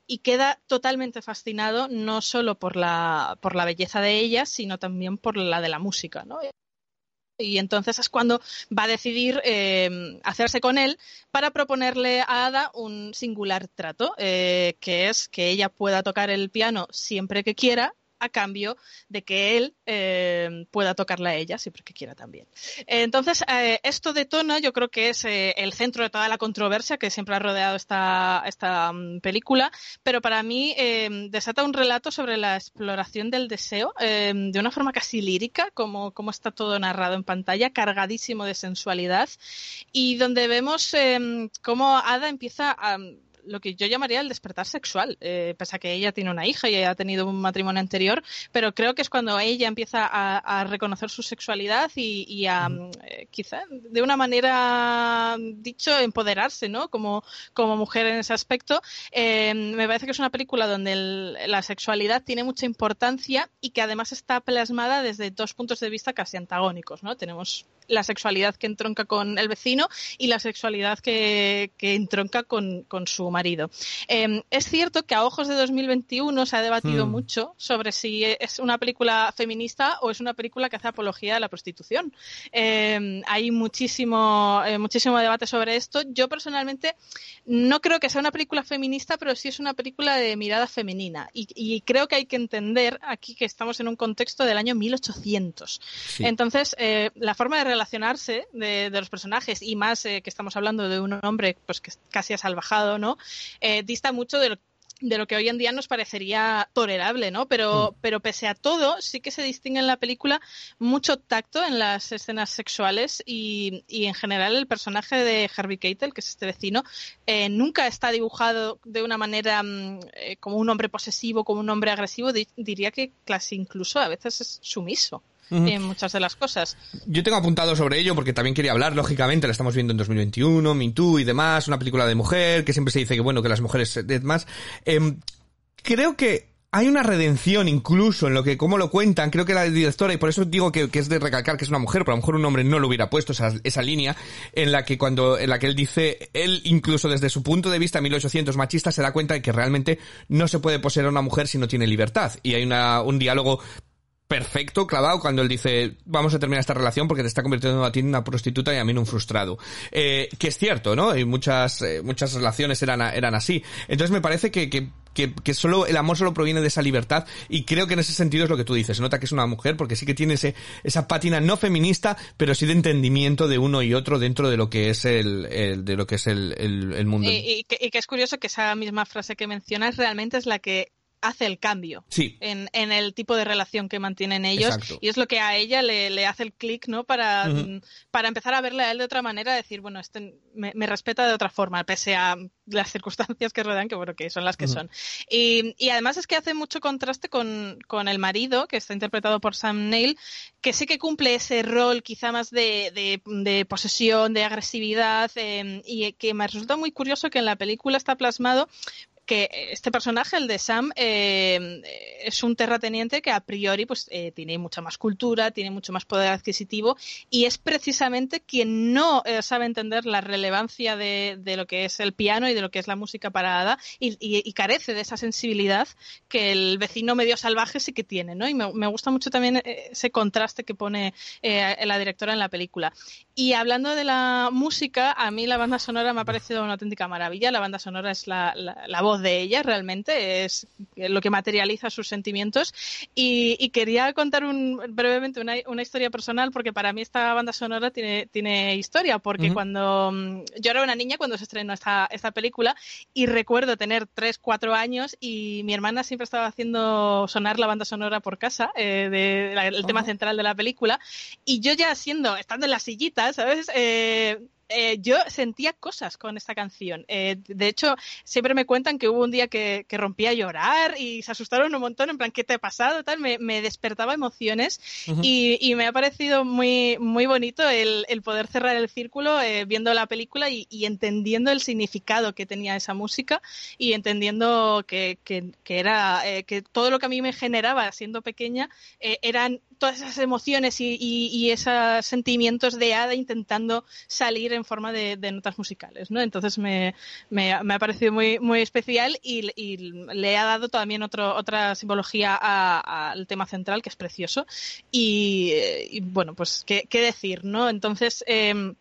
y queda totalmente fascinado no solo por la, por la belleza de ella, sino también por la de la música, ¿no? Y entonces es cuando va a decidir eh, hacerse con él para proponerle a Ada un singular trato, eh, que es que ella pueda tocar el piano siempre que quiera a cambio de que él eh, pueda tocarla a ella siempre que quiera también. Entonces, eh, esto detona, yo creo que es eh, el centro de toda la controversia que siempre ha rodeado esta, esta mm, película, pero para mí eh, desata un relato sobre la exploración del deseo de una forma casi lírica, como, como está todo narrado en pantalla, cargadísimo de sensualidad, y donde vemos cómo Ada empieza a lo que yo llamaría el despertar sexual, eh, pese a que ella tiene una hija y ha tenido un matrimonio anterior, pero creo que es cuando ella empieza a, a reconocer su sexualidad y, y a eh, quizá de una manera dicho empoderarse, ¿no? Como, como mujer en ese aspecto. Eh, me parece que es una película donde el- la sexualidad tiene mucha importancia y que además está plasmada desde dos puntos de vista casi antagónicos, ¿no? Tenemos la sexualidad que entronca con el vecino y la sexualidad que, que entronca con, con su marido. Eh, es cierto que a ojos de 2021 se ha debatido Hmm. mucho sobre si es una película feminista o es una película que hace apología de la prostitución. Eh, hay muchísimo, eh, muchísimo debate sobre esto. Yo personalmente no creo que sea una película feminista, pero sí es una película de mirada femenina. Y, y creo que hay que entender aquí que estamos en un contexto del año 1800. Sí. Entonces, eh, la forma de relacionarse de, de los personajes, y más eh, que estamos hablando de un hombre pues que casi ha salvajado, ¿no? Eh, dista mucho de lo de lo que hoy en día nos parecería tolerable, ¿no? Pero, pero pese a todo, sí que se distingue en la película mucho tacto en las escenas sexuales y, y en general el personaje de Harvey Keitel, que es este vecino, eh, nunca está dibujado de una manera mm, eh, como un hombre posesivo, como un hombre agresivo, Di- diría que casi incluso a veces es sumiso En muchas de las cosas. Yo tengo apuntado sobre ello porque también quería hablar, lógicamente, la estamos viendo en 2021, Me Too y demás, una película de mujer, que siempre se dice que bueno, que las mujeres eh, más. Em, creo que hay una redención incluso en lo que, cómo lo cuentan, creo que la directora, y por eso digo que, que es de recalcar que es una mujer, pero a lo mejor un hombre no lo hubiera puesto esa, esa línea, en la que cuando, en la que él dice, él incluso desde su punto de vista 1800 machista se da cuenta de que realmente no se puede poseer a una mujer si no tiene libertad. Y hay una, un diálogo perfecto, clavado, cuando él dice, vamos a terminar esta relación porque te está convirtiendo a ti en una prostituta y a mí en un frustrado. Eh, que es cierto, ¿no? Y muchas, eh, muchas relaciones eran, eran así. Entonces me parece que, que, que, solo, el amor solo proviene de esa libertad y creo que en ese sentido es lo que tú dices. Se nota que es una mujer porque sí que tiene ese, esa pátina no feminista, pero sí de entendimiento de uno y otro dentro de lo que es el, de lo que es el, el, mundo. Y que, y que es curioso que esa misma frase que mencionas realmente es la que hace el cambio Sí. en, en el tipo de relación que mantienen ellos Exacto. y es lo que a ella le, le hace el clic, ¿no? Para, mm, para empezar a verle a él de otra manera, decir, bueno, este me, me respeta de otra forma, pese a las circunstancias que rodean, que bueno, que son las que son. Y, y además es que hace mucho contraste con, con el marido, que está interpretado por Sam Neill, que sí que cumple ese rol quizá más de, de, de posesión, de agresividad, eh, y que me resulta muy curioso que en la película está plasmado que este personaje, el de Sam, eh, es un terrateniente que a priori pues eh, tiene mucha más cultura, tiene mucho más poder adquisitivo y es precisamente quien no eh, sabe entender la relevancia de, de lo que es el piano y de lo que es la música parada y, y- y carece de esa sensibilidad que el vecino medio salvaje sí que tiene, ¿no? Y me, me gusta mucho también eh, ese contraste que pone eh, la directora en la película. Y hablando de la música, a mí la banda sonora me ha parecido una auténtica maravilla. La banda sonora es la, la- la voz de ella, realmente, es lo que materializa sus sentimientos. Y, y quería contar un- brevemente una, una historia personal, porque para mí esta banda sonora tiene, tiene historia, porque cuando mm, yo era una niña cuando se estrenó esta, esta película y recuerdo tener 3, 4 años y mi hermana siempre estaba haciendo sonar la banda sonora por casa, eh, de, la- el tema Ajá. central de la película, y yo ya siendo, estando en la sillita, ¿sabes? Eh, eh, yo sentía cosas con esta canción. Eh, de hecho, siempre me cuentan que hubo un día que, que rompí a llorar y se asustaron un montón, en plan, ¿qué te ha pasado? Tal, me, me despertaba emociones y, y me ha parecido muy, muy bonito el, el poder cerrar el círculo eh, viendo la película y, y entendiendo el significado que tenía esa música y entendiendo que, que, que era eh, que todo lo que a mí me generaba siendo pequeña eh, eran todas esas emociones y, y, y esos sentimientos de hada intentando salir en forma de, de notas musicales, ¿no? Entonces me, me, me ha parecido muy, muy especial y, le ha dado también otro, otra simbología al tema central que es precioso y, eh, y, bueno, pues qué, qué decir, ¿no? Entonces... em,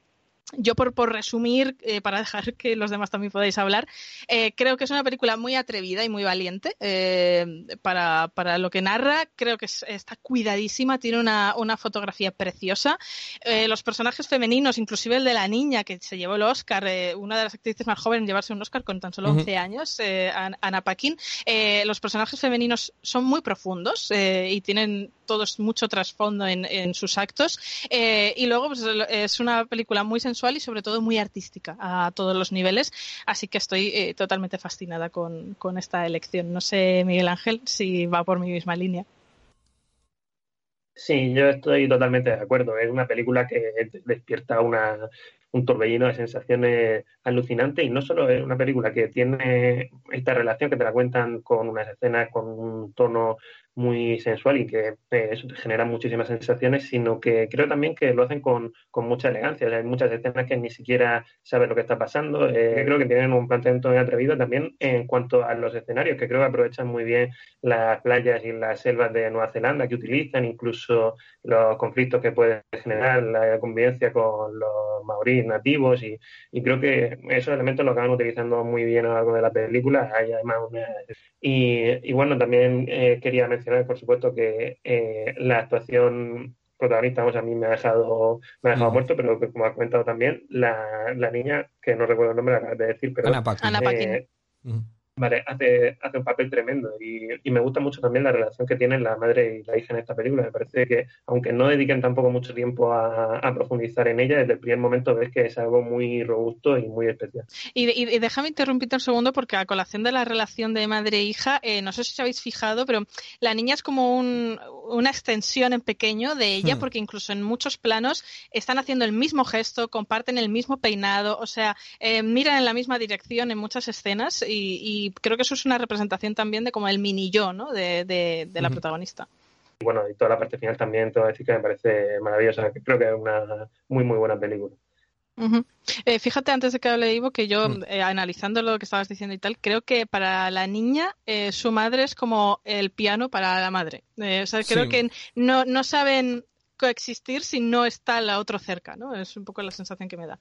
yo por, por resumir, eh, para dejar que los demás también podáis hablar, eh, creo que es una película muy atrevida y muy valiente eh, para, para lo que narra. Creo que es- está cuidadísima, tiene una, una fotografía preciosa. Eh, los personajes femeninos, inclusive el de la niña que se llevó el Oscar, eh, una de las actrices más jóvenes en llevarse un Oscar con tan solo Ujú. 11 años, eh, An- Anna Paquin, eh, los personajes femeninos son muy profundos eh, y tienen todos mucho trasfondo en, en sus actos. Eh, y luego pues, es una película muy sensual y sobre todo muy artística a todos los niveles. Así que estoy eh, totalmente fascinada con, con esta elección. No sé, Miguel Ángel, si va por mi misma línea. Sí, yo estoy totalmente de acuerdo. Es una película que despierta una, un torbellino de sensaciones alucinante y no solo es una película que tiene esta relación que te la cuentan con unas escenas con un tono muy sensual y que eh, eso te genera muchísimas sensaciones, sino que creo también que lo hacen con, con mucha elegancia. O sea, hay muchas escenas que ni siquiera sabes lo que está pasando. Eh, creo que tienen un planteamiento muy atrevido también en cuanto a los escenarios, que creo que aprovechan muy bien las playas y las selvas de Nueva Zelanda que utilizan, incluso los conflictos que puede generar la convivencia con los maoríes nativos y, y creo que esos elementos lo acaban utilizando muy bien a lo largo de la película. Hay además una... y, y bueno, también eh, quería mencionar, por supuesto, que eh, la actuación protagonista, vamos, a mí me ha dejado, me ha dejado Mm. muerto, pero que, como has comentado también, la, la niña, que no recuerdo el nombre, la acabas de decir, pero Paquin. Anna Paquin. eh, Ujú. Vale, hace, hace un papel tremendo y, y me gusta mucho también la relación que tienen la madre y la hija en esta película. Me parece que, aunque no dediquen tampoco mucho tiempo a, a profundizar en ella, desde el primer momento ves que es algo muy robusto y muy especial. Y, y- déjame interrumpirte un segundo porque a colación de la relación de madre e hija, eh, no sé si os habéis fijado, pero la niña es como un- una extensión en pequeño de ella Hmm. porque incluso en muchos planos están haciendo el mismo gesto, comparten el mismo peinado, o sea, eh, miran en la misma dirección en muchas escenas y, y creo que eso es una representación también de como el mini yo, ¿no? De, de- de la Ujú. protagonista. Y bueno, y toda la parte final también, que decir que me parece maravillosa. que Creo que es una muy, muy buena película. Eh, fíjate antes de que hable Ivo que yo, Mm. eh, analizando lo que estabas diciendo y tal, creo que para la niña eh, su madre es como el piano para la madre. Eh, o sea, creo Sí. que no, no saben coexistir si no está la otro cerca, ¿no? Es un poco la sensación que me da.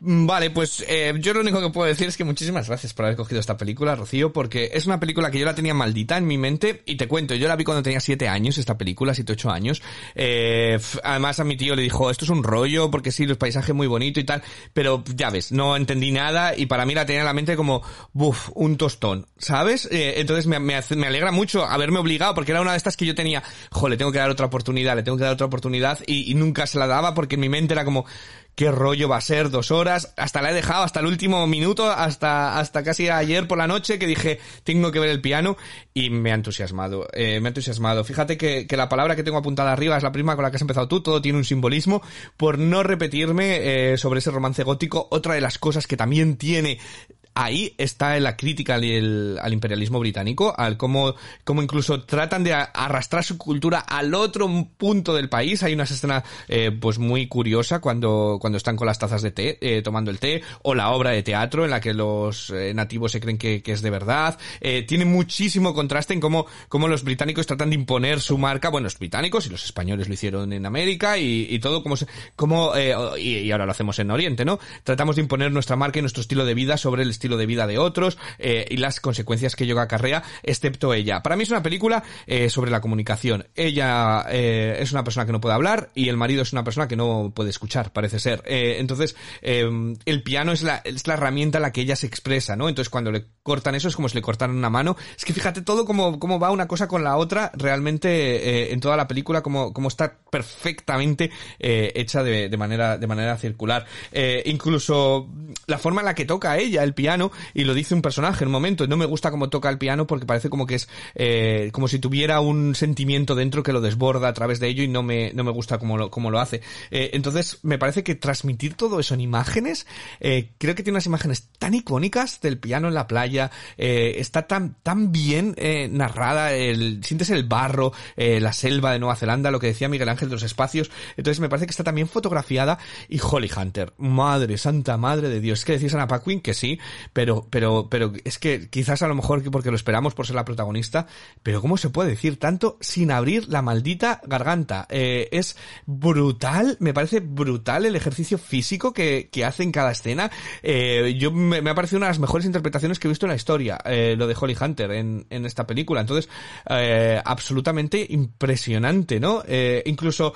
Vale, pues eh, yo lo único que puedo decir es que muchísimas gracias por haber cogido esta película, Rocío, porque es una película que yo la tenía maldita en mi mente y te cuento, yo la vi cuando tenía 7 años, esta película, 7, 8 años. Eh, además a mi tío le dijo, esto es un rollo porque sí, los paisajes muy bonito y tal, pero ya ves, no entendí nada y para mí la tenía en la mente como, buf, un tostón, ¿sabes? Eh, entonces me, me alegra mucho haberme obligado porque era una de estas que yo tenía, jo, le tengo que dar otra oportunidad, le tengo que dar otra oportunidad y, y nunca se la daba porque en mi mente era como, qué rollo va a ser, dos horas, hasta la he dejado hasta el último minuto, hasta, hasta casi ayer por la noche que dije, tengo que ver el piano y me ha entusiasmado, eh, me ha entusiasmado. Fíjate que, que la palabra que tengo apuntada arriba es la prima con la que has empezado tú, todo tiene un simbolismo, por no repetirme eh, sobre ese romance gótico, otra de las cosas que también tiene ahí está la crítica al, al imperialismo británico, al cómo, cómo incluso tratan de arrastrar su cultura al otro punto del país. Hay una escena eh, pues muy curiosa cuando, cuando están con las tazas de té, eh, tomando el té, o la obra de teatro en la que los eh, nativos se creen que, que es de verdad. Eh, tiene muchísimo contraste en cómo, cómo los británicos tratan de imponer su marca, bueno, los británicos y los españoles lo hicieron en América y, y todo como, se- como eh, y, y ahora lo hacemos en Oriente, ¿no? Tratamos de imponer nuestra marca y nuestro estilo de vida sobre el estilo de vida de otros eh, y las consecuencias que ello acarrea, excepto ella. Para mí es una película eh, sobre la comunicación. Ella eh, es una persona que no puede hablar y el marido es una persona que no puede escuchar, parece ser. Eh, entonces, eh, el piano es la, es la herramienta en la que ella se expresa, ¿no? Entonces, cuando le cortan eso es como si le cortaran una mano. Es que fíjate todo cómo, cómo va una cosa con la otra realmente eh, en toda la película, como, como está perfectamente hecha de, de manera, de manera circular. Incluso la forma en la que toca ella el piano, y lo dice un personaje en un momento, no me gusta cómo toca el piano porque parece como que es eh, como si tuviera un sentimiento dentro que lo desborda a través de ello y no me, no me gusta cómo lo, cómo lo hace. Eh, entonces, me parece que transmitir todo eso en imágenes, eh, creo que tiene unas imágenes tan icónicas del piano en la playa, eh, está tan, tan bien eh, narrada, el, sientes el barro, eh, la selva de Nueva Zelanda, lo que decía Miguel Ángel de los espacios, entonces me parece que está también fotografiada y Holly Hunter, madre, santa madre de Dios, es que decís Anna Paquin que sí, pero, pero, pero es que quizás a lo mejor que porque lo esperamos por ser la protagonista, pero ¿cómo se puede decir tanto sin abrir la maldita garganta? Eh, es brutal, me parece brutal el ejercicio físico que, que hace en cada escena. Eh, yo me, me ha parecido una de las mejores interpretaciones que he visto en la historia, eh, lo de Holly Hunter en, en esta película. Entonces, eh, absolutamente impresionante, ¿no? Incluso,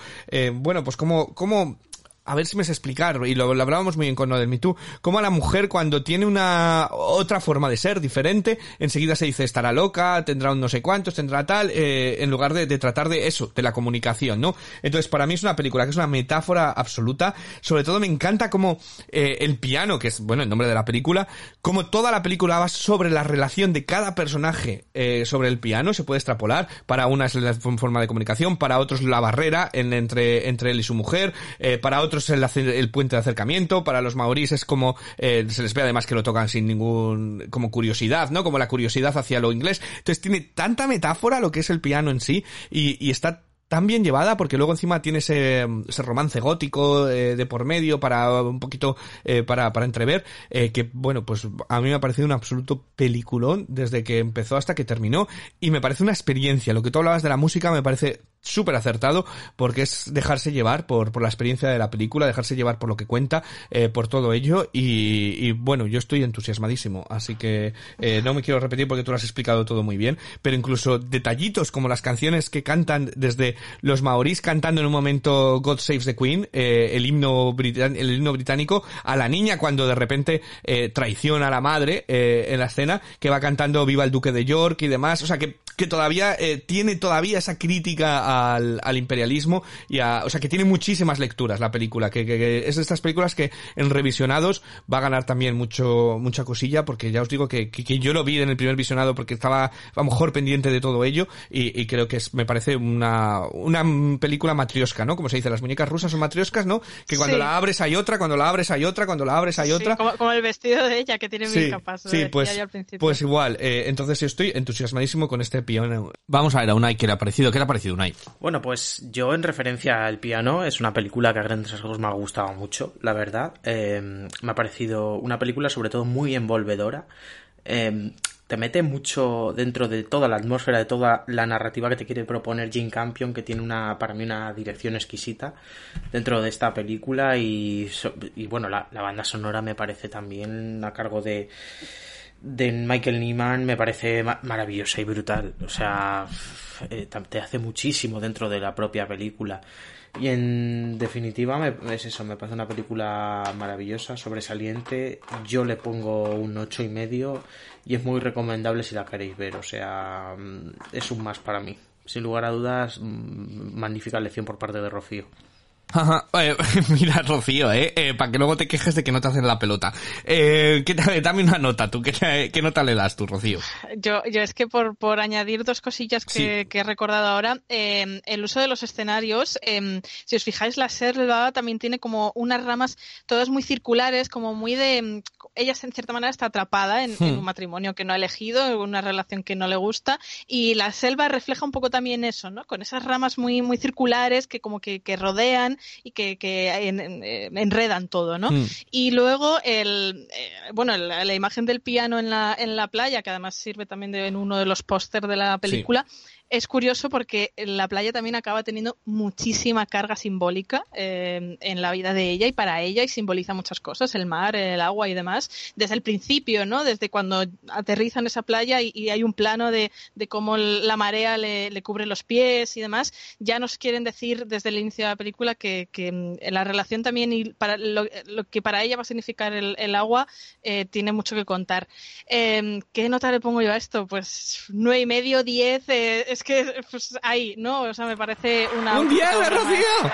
bueno, pues como, como a ver si me sé explicar, y lo, hablábamos muy bien con lo del Me Too, cómo a la mujer cuando tiene una otra forma de ser diferente, enseguida se dice estará loca, tendrá un no sé cuántos, tendrá tal, eh, en lugar de, tratar de eso, de la comunicación, ¿no? Entonces, para mí es una película que es una metáfora absoluta, sobre todo me encanta como eh, el piano, que es, bueno, el nombre de la película, como toda la película va sobre la relación de cada personaje eh, sobre el piano, se puede extrapolar, para una es la forma de comunicación, para otros la barrera en, entre, entre él y su mujer, eh, para otros el, hacer- el puente de acercamiento, para los maorís es como, eh, se les ve además que lo tocan sin ningún, como curiosidad, ¿no? Como la curiosidad hacia lo inglés. Entonces tiene tanta metáfora lo que es el piano en sí y, está tan bien llevada porque luego encima tiene ese, ese romance gótico eh, de por medio para un poquito eh, para, para entrever eh, que bueno pues a mí me ha parecido un absoluto peliculón desde que empezó hasta que terminó y me parece una experiencia lo que tú hablabas de la música me parece súper acertado porque es dejarse llevar por, por la experiencia de la película, dejarse llevar por lo que cuenta, eh, por todo ello y, y, bueno, yo estoy entusiasmadísimo, así que eh, no me quiero repetir porque tú lo has explicado todo muy bien, pero incluso detallitos como las canciones que cantan desde los maorís cantando en un momento God Saves the Queen, eh, el himno el himno británico, a la niña cuando de repente eh, traiciona a la madre eh, en la escena, que va cantando Viva el Duque de York y demás, o sea que, que todavía eh, tiene todavía esa crítica al, al imperialismo y a, o sea que tiene muchísimas lecturas la película, que, que- que es de estas películas que en revisionados va a ganar también mucho, mucha cosilla, porque ya os digo que, que, que yo lo vi en el primer visionado porque estaba a lo mejor pendiente de todo ello y, y creo que es, me parece una, una película matriosca, ¿no? Como se dice, las muñecas rusas son matrioscas, ¿no? Que cuando Sí. la abres hay otra, cuando la abres hay otra, cuando la abres hay Sí, otra. como, como el vestido de ella que tiene mil capas. lo sí, pues, yo al principio. pues igual. eh, entonces yo estoy entusiasmadísimo con este Vamos a ver a Unai, ¿qué le ha parecido? ¿Qué le ha parecido Unai? Bueno, pues yo en referencia al piano, es una película que a grandes rasgos me ha gustado mucho, la verdad. Eh, me ha parecido una película sobre todo muy envolvedora. Eh, te mete mucho dentro de toda la atmósfera, de toda la narrativa que te quiere proponer Jim Campion, que tiene una, para mí una dirección exquisita dentro de esta película y, y bueno, la banda sonora me parece también a cargo de de Michael Nyman me parece maravillosa y brutal. O sea, eh, te hace muchísimo dentro de la propia película. Y en definitiva me, es eso, me parece una película maravillosa, sobresaliente. Yo le pongo un ocho y medio y es muy recomendable si la queréis ver. O sea, mm, es un más para mí. Sin lugar a dudas, mm, magnífica lección por parte de Rocío. Eh, [LAUGHS] mira, Rocío, ¿eh? eh para que luego te quejes de que no te hacen la pelota. Eh, ¿qué dame una nota, tú. ¿Qué, ¿Qué, nota le das tú, Rocío? Yo, yo es que por, por añadir dos cosillas que, que he recordado ahora, eh, el uso de los escenarios, eh, si os fijáis, la selva también tiene como unas ramas todas muy circulares, como muy de... Ella en cierta manera está atrapada en, en hmm. un matrimonio que no ha elegido, en una relación que no le gusta, y la selva refleja un poco también eso, ¿no? Con esas ramas muy, muy circulares que como que, que rodean y que, que eh, enredan todo, ¿no? Mm. Y luego el, eh, bueno, la, imagen del piano en la, en la playa, que además sirve también de, en uno de los pósters de la película, es curioso porque la playa también acaba teniendo muchísima carga simbólica eh, en la vida de ella y para ella y simboliza muchas cosas, el mar, el agua y demás, desde el principio, ¿no? Desde cuando aterrizan esa playa y, hay un plano de, cómo la marea le, cubre los pies y demás, ya nos quieren decir desde el inicio de la película que, mm, la relación también y para lo, que para ella va a significar el, agua eh, tiene mucho que contar. Eh, ¿Qué nota le pongo yo a esto? Pues nueve y medio, diez, es que pues, ahí, ¿no? O sea, me parece una... ¡Un 10, Rocío!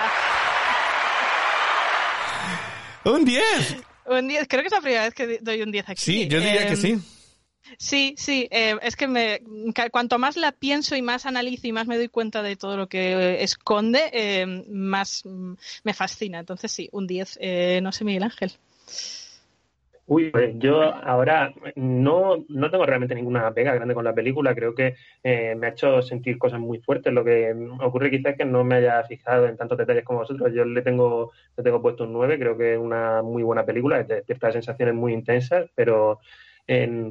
¡Un 10! Un 10, creo que es la primera vez que doy un 10 aquí. Sí, yo diría que sí. Sí, sí, eh, es que me, cuanto más la pienso y más analizo y más me doy cuenta de todo lo que esconde, eh, más me fascina. Entonces sí, un 10, eh, no sé, Miguel Ángel. Uy, pues yo ahora no, no tengo realmente ninguna pega grande con la película. Creo que eh, me ha hecho sentir cosas muy fuertes. Lo que ocurre quizás es que no me haya fijado en tantos detalles como vosotros. Yo le tengo, le tengo puesto un 9. Creo que es una muy buena película. Despierta sensaciones muy intensas, pero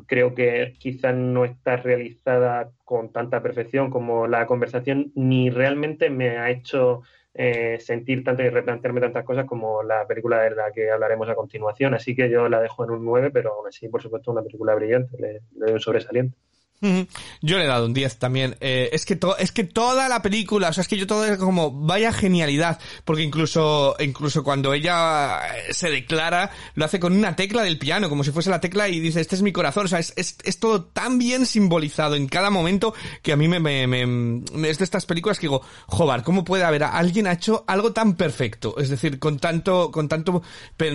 creo que quizás no está realizada con tanta perfección como la conversación, ni realmente me ha hecho eh, sentir tanto y replantearme tantas cosas como la película de la que hablaremos a continuación. Así que yo la dejo en un 9, pero aún así, por supuesto, una película brillante, le, le doy un sobresaliente. Yo le he dado un 10 también. Eh, es que es que toda la película, o sea, es que yo todo es como vaya genialidad, porque incluso incluso cuando ella eh, se declara, lo hace con una tecla del piano, como si fuese la tecla y dice, "Este es mi corazón", o sea, es, es, es todo tan bien simbolizado en cada momento que a mí me, me, me, es de estas películas que digo, "Joder, ¿cómo puede haber alguien ha hecho algo tan perfecto?" Es decir, con tanto con tanto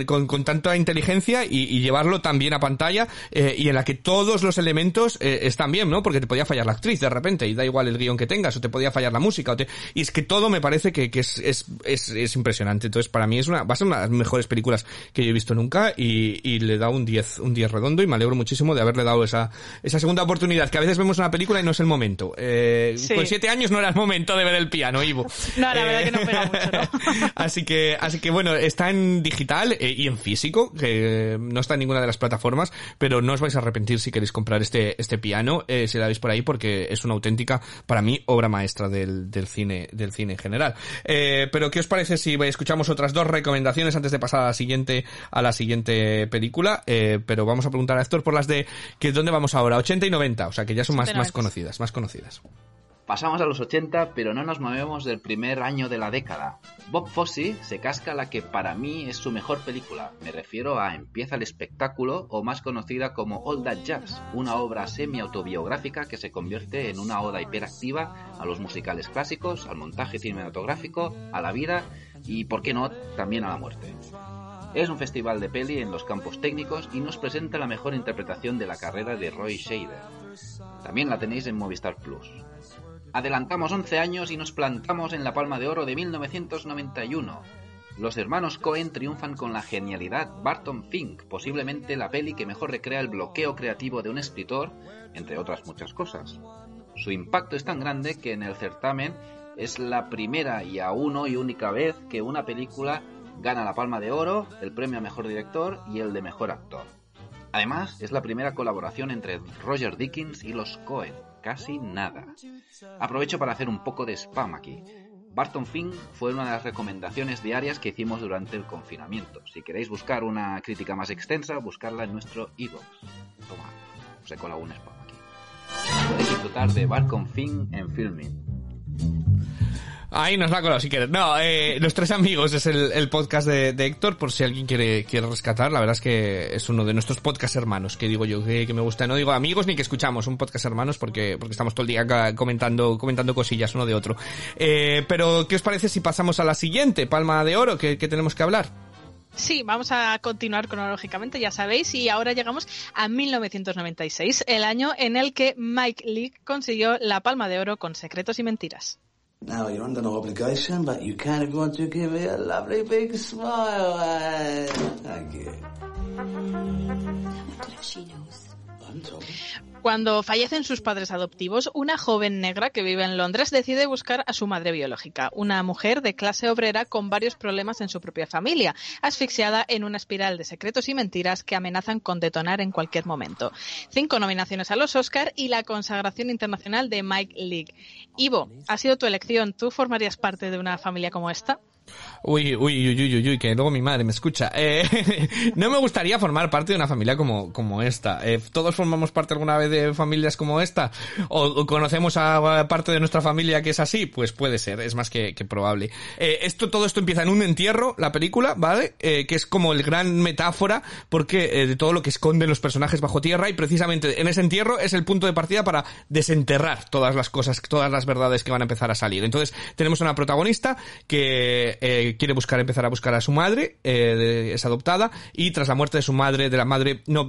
con, con tanta inteligencia y, y, llevarlo tan bien a pantalla eh, y en la que todos los elementos eh, están ¿no? Porque te podía fallar la actriz de repente y da igual el guion que tengas o te podía fallar la música o te... y es que todo me parece que, es, es, es, impresionante. Entonces para mí es una, va a ser una de las mejores películas que yo he visto nunca y, y le da un 10, un 10 redondo y me alegro muchísimo de haberle dado esa, esa segunda oportunidad que a veces vemos una película y no es el momento. Eh, Con siete años no era el momento de ver el piano, Ivo. [LAUGHS] No, la verdad que no pega mucho, ¿no? [LAUGHS] así que, así que bueno, está en digital eh, y en físico, que no está en ninguna de las plataformas, pero no os vais a arrepentir si queréis comprar este, este piano eh, si la veis por ahí, porque es una auténtica, para mí, obra maestra del, del cine, del cine en general. Eh, pero, ¿qué os parece si escuchamos otras dos recomendaciones antes de pasar a la siguiente, a la siguiente película? Eh, pero vamos a preguntar a Héctor por las de, que ¿dónde vamos ahora? 80 y 90, o sea que ya son más, más conocidas, más conocidas. Pasamos a los 80, pero no nos movemos del primer año de la década. Bob Fosse se casca la que para mí es su mejor película. Me refiero a Empieza el espectáculo, o más conocida como All That Jazz, una obra semi-autobiográfica que se convierte en una oda hiperactiva a los musicales clásicos, al montaje cinematográfico, a la vida y, por qué no, también a la muerte. Es un festival de peli en los campos técnicos y nos presenta la mejor interpretación de la carrera de Roy Shader. También la tenéis en Movistar Plus. Adelantamos 11 años y nos plantamos en la Palma de Oro de 1991. Los hermanos Cohen triunfan con la genialidad Barton Fink, posiblemente la peli que mejor recrea el bloqueo creativo de un escritor, entre otras muchas cosas. Su impacto es tan grande que en el certamen es la primera y aún hoy única vez que una película gana la Palma de Oro, el premio a mejor director y el de mejor actor. Además, es la primera colaboración entre Roger Dickens y los Cohen. Casi nada. Aprovecho para hacer un poco de spam aquí. Barton Fink fue una de las recomendaciones diarias que hicimos durante el confinamiento. Si queréis buscar una crítica más extensa, buscarla en nuestro iVoox. Toma, os he colado un spam aquí. Podéis disfrutar de Barton Fink en Filming. Ahí nos la colado si quieres. No, eh, Los Tres Amigos es el, podcast de, Héctor, por si alguien quiere, quiere rescatar. La verdad es que es uno de nuestros podcast hermanos, que digo yo, que, que me gusta. No digo amigos ni que escuchamos, un podcast hermanos porque, porque estamos todo el día comentando, comentando cosillas uno de otro. Eh, pero, ¿qué os parece si pasamos a la siguiente palma de oro que, que tenemos que hablar? Sí, vamos a continuar cronológicamente, ya sabéis, y ahora llegamos a 1996, el año en el que Mike Leake consiguió la Palma de Oro con Secretos y Mentiras. Now you're under no obligation, but you kind of want to give me a lovely big smile. eh? Thank you. I'm Cuando fallecen sus padres adoptivos, una joven negra que vive en Londres decide buscar a su madre biológica, una mujer de clase obrera con varios problemas en su propia familia, asfixiada en una espiral de secretos y mentiras que amenazan con detonar en cualquier momento. Cinco nominaciones a los Oscar y la consagración internacional de Mike Leake. Ivo, ha sido tu elección. ¿Tú formarías parte de una familia como esta? Uy, uy, uy, uy, uy, que luego mi madre me escucha. Eh, [LAUGHS] no me gustaría formar parte de una familia como, como esta. Eh, ¿Todos formamos parte alguna vez de familias como esta? ¿O, conocemos a, parte de nuestra familia que es así? Pues puede ser, es más que, que probable. Eh, esto, todo esto empieza en un entierro, la película, ¿vale? Que es como el gran metáfora porque de todo lo que esconden los personajes bajo tierra y precisamente en ese entierro es el punto de partida para desenterrar todas las cosas, todas las verdades que van a empezar a salir. Entonces, tenemos una protagonista que eh, quiere buscar, empezar a buscar a su madre, eh, es adoptada, y tras la muerte de su madre, de la madre, no,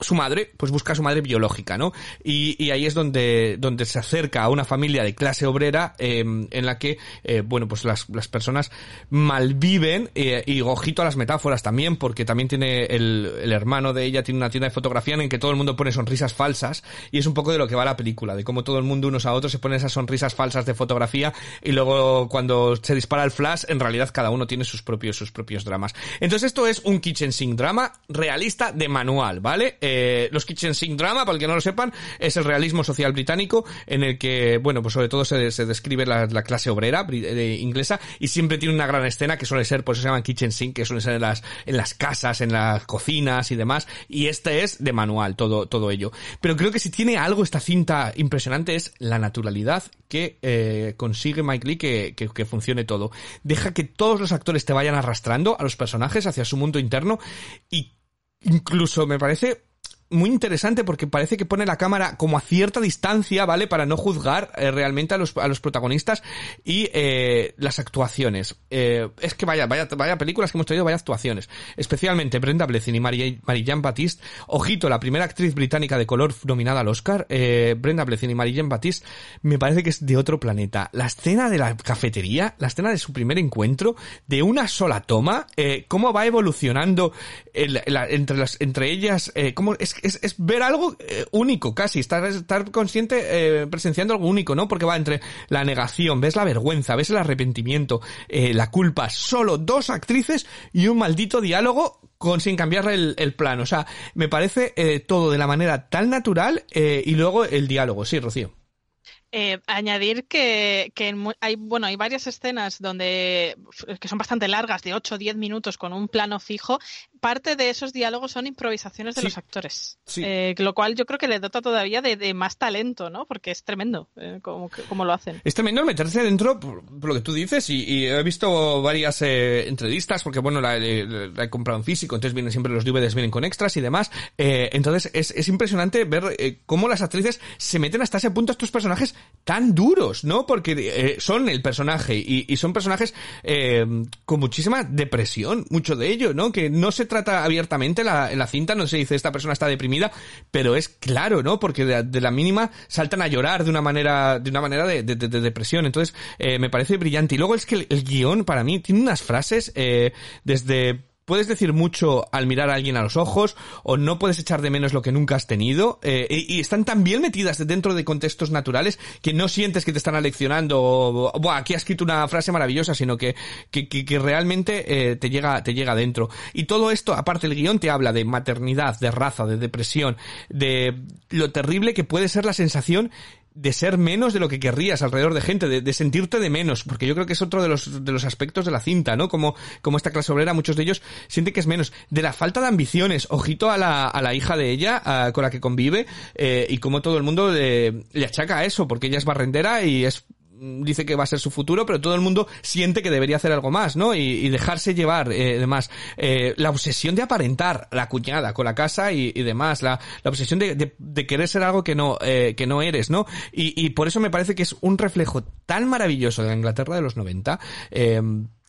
su madre, pues busca a su madre biológica, ¿no? Y, y ahí es donde, donde se acerca a una familia de clase obrera, eh, en la que, eh, bueno, pues las, las personas malviven, eh, y ojito a las metáforas también, porque también tiene el, el hermano de ella, tiene una tienda de fotografía en que todo el mundo pone sonrisas falsas, y es un poco de lo que va la película, de cómo todo el mundo unos a otros se pone esas sonrisas falsas de fotografía, y luego cuando se dispara el flash, en realidad cada uno tiene sus propios, sus propios dramas. Entonces esto es un kitchen sink drama realista de manual, ¿vale? Eh, los kitchen sink drama, para el que no lo sepan, es el realismo social británico en el que, bueno, pues sobre todo se, describe la, la clase obrera inglesa y siempre tiene una gran escena que suele ser, por eso se llaman kitchen sink, que suele ser en las, en las casas, en las cocinas y demás, y este es de manual, todo, todo ello. Pero creo que si tiene algo esta cinta impresionante es la naturalidad que eh, consigue Mike Lee que, que, que funcione todo. Que todos los actores te vayan arrastrando a los personajes hacia su mundo interno y incluso me parece muy interesante porque parece que pone la cámara como a cierta distancia, ¿vale? Para no juzgar eh, realmente a los, a los protagonistas y eh, las actuaciones. Eh, es que vaya, vaya, vaya películas que hemos traído, vaya actuaciones. Especialmente Brenda Blethyn y Mary-Jean Baptiste. Ojito, la primera actriz británica de color nominada al Oscar. Eh, Brenda Blethyn y Mary-Jean Baptiste me parece que es de otro planeta. La escena de la cafetería, la escena de su primer encuentro, de una sola toma, eh, cómo va evolucionando entre las, entre ellas, eh, cómo es, es, es ver algo eh, único casi, estar, estar consciente, eh, presenciando algo único, ¿no? Porque va entre la negación, ves la vergüenza, ves el arrepentimiento, eh, la culpa, solo dos actrices y un maldito diálogo con sin cambiar el, el plano. O sea, me parece eh, todo de la manera tan natural y luego el diálogo. Sí, Rocío. Añadir que, que hay bueno hay varias escenas donde que son bastante largas de 8 o 10 minutos con un plano fijo parte de esos diálogos son improvisaciones de Sí. los actores Sí. Eh, lo cual yo creo que le dota todavía de, de más talento no porque es tremendo eh, como, lo hacen Es tremendo meterse dentro, por, por lo que tú dices, y, y he visto varias eh, entrevistas, porque bueno, la, eh, la he comprado en físico, entonces vienen siempre los DVDs, vienen con extras y demás. Entonces es, es impresionante ver eh, cómo las actrices se meten hasta ese punto a estos personajes tan duros, ¿no? Porque son el personaje y, y son personajes con muchísima depresión, mucho de ello, ¿no? Que no se trata abiertamente la, la cinta, no se dice esta persona está deprimida, pero es claro, ¿no? Porque de, la mínima saltan a llorar de una manera, de una manera de depresión. Entonces, eh, me parece brillante. Y luego es que el, el guion para mí tiene unas frases, eh, desde puedes decir mucho al mirar a alguien a los ojos o no puedes echar de menos lo que nunca has tenido eh, y, están tan bien metidas dentro de contextos naturales que no sientes que te están aleccionando o, Buah, aquí ha escrito una frase maravillosa, sino que, que, que, que realmente eh, te llega te llega dentro. Y todo esto, aparte el guion te habla de maternidad, de raza, de depresión, de lo terrible que puede ser la sensación de ser menos de lo que querrías alrededor de gente, de, de, sentirte de menos, porque yo creo que es otro de los, de los aspectos de la cinta, ¿no? Como, como esta clase obrera, muchos de ellos sienten que es menos. De la falta de ambiciones, ojito a la, a la hija de ella, con la que convive, eh, y como todo el mundo le, le achaca eso, porque ella es barrendera y es dice que va a ser su futuro, pero todo el mundo siente que debería hacer algo más, ¿no? Y, dejarse llevar, eh, demás. Eh, la obsesión de aparentar la cuñada con la casa y, demás, la, obsesión de, querer ser algo que no, eh, que no eres, ¿no? Y, y por eso me parece que es un reflejo tan maravilloso de la Inglaterra de los 90, eh,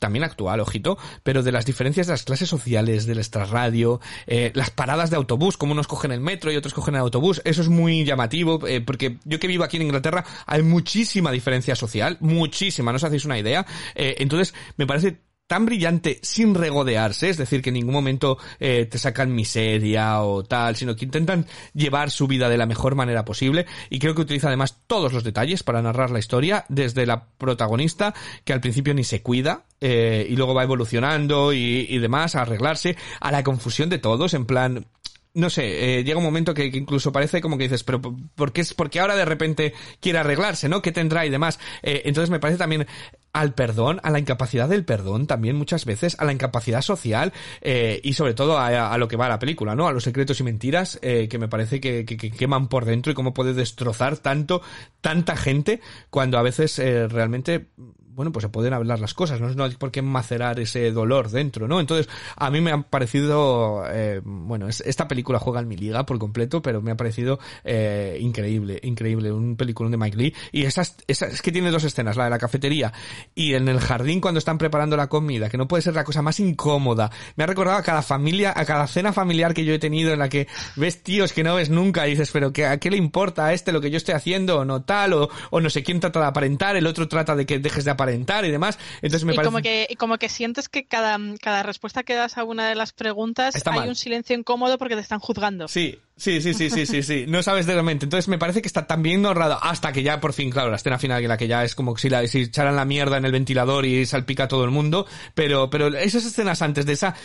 también actual, ojito, pero de las diferencias de las clases sociales, del extrarradio, eh, las paradas de autobús, como unos cogen el metro y otros cogen el autobús, eso es muy llamativo, eh, porque yo que vivo aquí en Inglaterra hay muchísima diferencia social, muchísima, no os hacéis una idea, eh, entonces me parece tan brillante sin regodearse, es decir, que en ningún momento eh, te sacan miseria o tal, sino que intentan llevar su vida de la mejor manera posible y creo que utiliza además todos los detalles para narrar la historia, desde la protagonista, que al principio ni se cuida, eh, y luego va evolucionando y, demás, a arreglarse, a la confusión de todos, en plan, no sé, eh, llega un momento que, incluso parece como que dices, pero ¿por qué, es, porque ahora de repente quiere arreglarse, ¿no? ¿Qué tendrá y demás? Entonces me parece también al perdón, a la incapacidad del perdón también muchas veces, a la incapacidad social eh, y sobre todo a, lo que va a la película, ¿no? A los secretos y mentiras eh, que me parece que, que, que, queman por dentro y cómo puede destrozar tanto, tanta gente cuando a veces eh, realmente bueno, pues se pueden hablar las cosas, no, no hay por qué macerar ese dolor dentro, ¿no? Entonces, a mí me ha parecido, eh, bueno, es, esta película juega en mi liga por completo, pero me ha parecido eh, increíble, increíble, un peliculón de Mike Lee. Y esas, esas, es que tiene dos escenas, la de la cafetería y en el jardín cuando están preparando la comida, que no puede ser la cosa más incómoda. Me ha recordado a cada familia, a cada cena familiar que yo he tenido en la que ves tíos que no ves nunca y dices, pero ¿qué, ¿a qué le importa a este lo que yo estoy haciendo o no tal? O, o no sé quién trata de aparentar, el otro trata de que dejes de aparentar aparentar y demás. Entonces me y parece... como que y como que sientes que cada, cada respuesta que das a una de las preguntas Está hay mal. un silencio incómodo porque te están juzgando. Sí, sí, sí, sí, sí, sí, sí. No sabes de repente. Entonces me parece que está tan bien narrado hasta que ya por fin, claro, la escena final en la que ya es como si, la, si echaran la mierda en el ventilador y salpica a todo el mundo. Pero, pero esas escenas antes de esa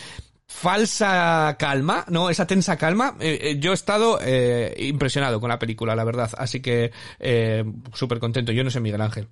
falsa calma, ¿no? Esa tensa calma. Eh, eh, yo he estado eh, impresionado con la película, la verdad. Así que eh, súper contento. Yo no sé, Miguel Ángel.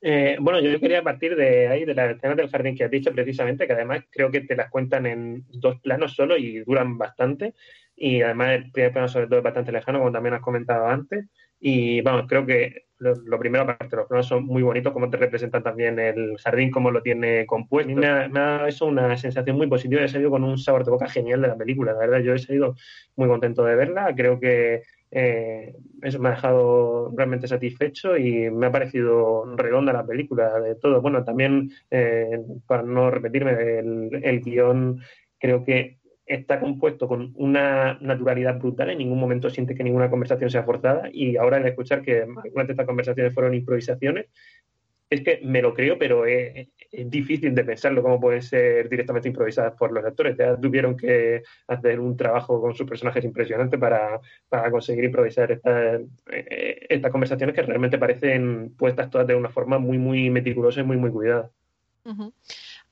Eh, bueno, yo quería partir de ahí, de las escenas del jardín que has dicho precisamente, que además creo que te las cuentan en dos planos solo y duran bastante. Y además el primer plano sobre todo es bastante lejano, como también has comentado antes. Y vamos, creo que lo, lo primero, aparte, los planos son muy bonitos, como te representan también el jardín, como lo tiene compuesto. Me ha, me ha eso una sensación muy positiva. He salido con un sabor de boca genial de la película. La verdad, yo he salido muy contento de verla. Creo que eh, eso me ha dejado realmente satisfecho y me ha parecido redonda la película de todo. Bueno, también, eh, para no repetirme, el, el guion creo que está compuesto con una naturalidad brutal, en ningún momento siente que ninguna conversación sea forzada y ahora al escuchar que algunas de estas conversaciones fueron improvisaciones, es que me lo creo, pero es, es, difícil de pensarlo cómo pueden ser directamente improvisadas por los actores. Tuvieron que hacer un trabajo con sus personajes impresionante para, para conseguir improvisar estas, eh, estas conversaciones que realmente parecen puestas todas de una forma muy, muy meticulosa y muy, muy cuidada.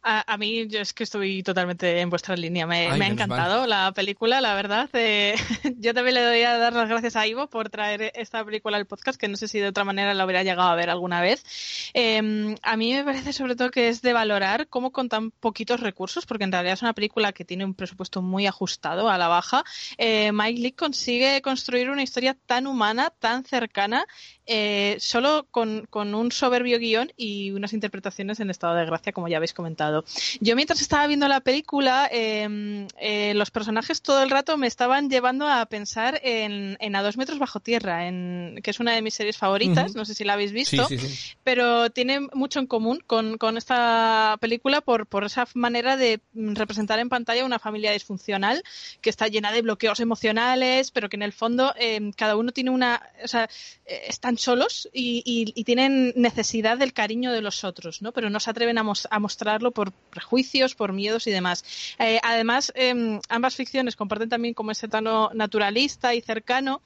A, a, mí, yo es que estoy totalmente en vuestra línea. Me, Ay, me ha encantado mal. la película, la verdad. Eh, [LAUGHS] yo también le doy a dar las gracias a Ivo por traer esta película al podcast, que no sé si de otra manera la hubiera llegado a ver alguna vez. Eh, a mí me parece sobre todo que es de valorar cómo con tan poquitos recursos, porque en realidad es una película que tiene un presupuesto muy ajustado a la baja, eh, Mike Leigh consigue construir una historia tan humana, tan cercana, eh, solo con, con, un soberbio guion y unas interpretaciones en estado de gracia, como ya habéis comentado. Yo mientras estaba viendo la película, eh, eh, los personajes todo el rato me estaban llevando a pensar en, en, A dos metros bajo tierra, en, que es una de mis series favoritas, uh -huh. no sé si la habéis visto, sí, sí, sí. pero tiene mucho en común con, con esta película por, por, esa manera de representar en pantalla una familia disfuncional que está llena de bloqueos emocionales, pero que en el fondo eh, cada uno tiene una... O sea, están solos y, y, y, tienen necesidad del cariño de los otros, ¿no? Pero no se atreven a, mos a mostrarlo por por prejuicios, por miedos y demás. Eh, además, em, ambas ficciones comparten también como ese tono naturalista y cercano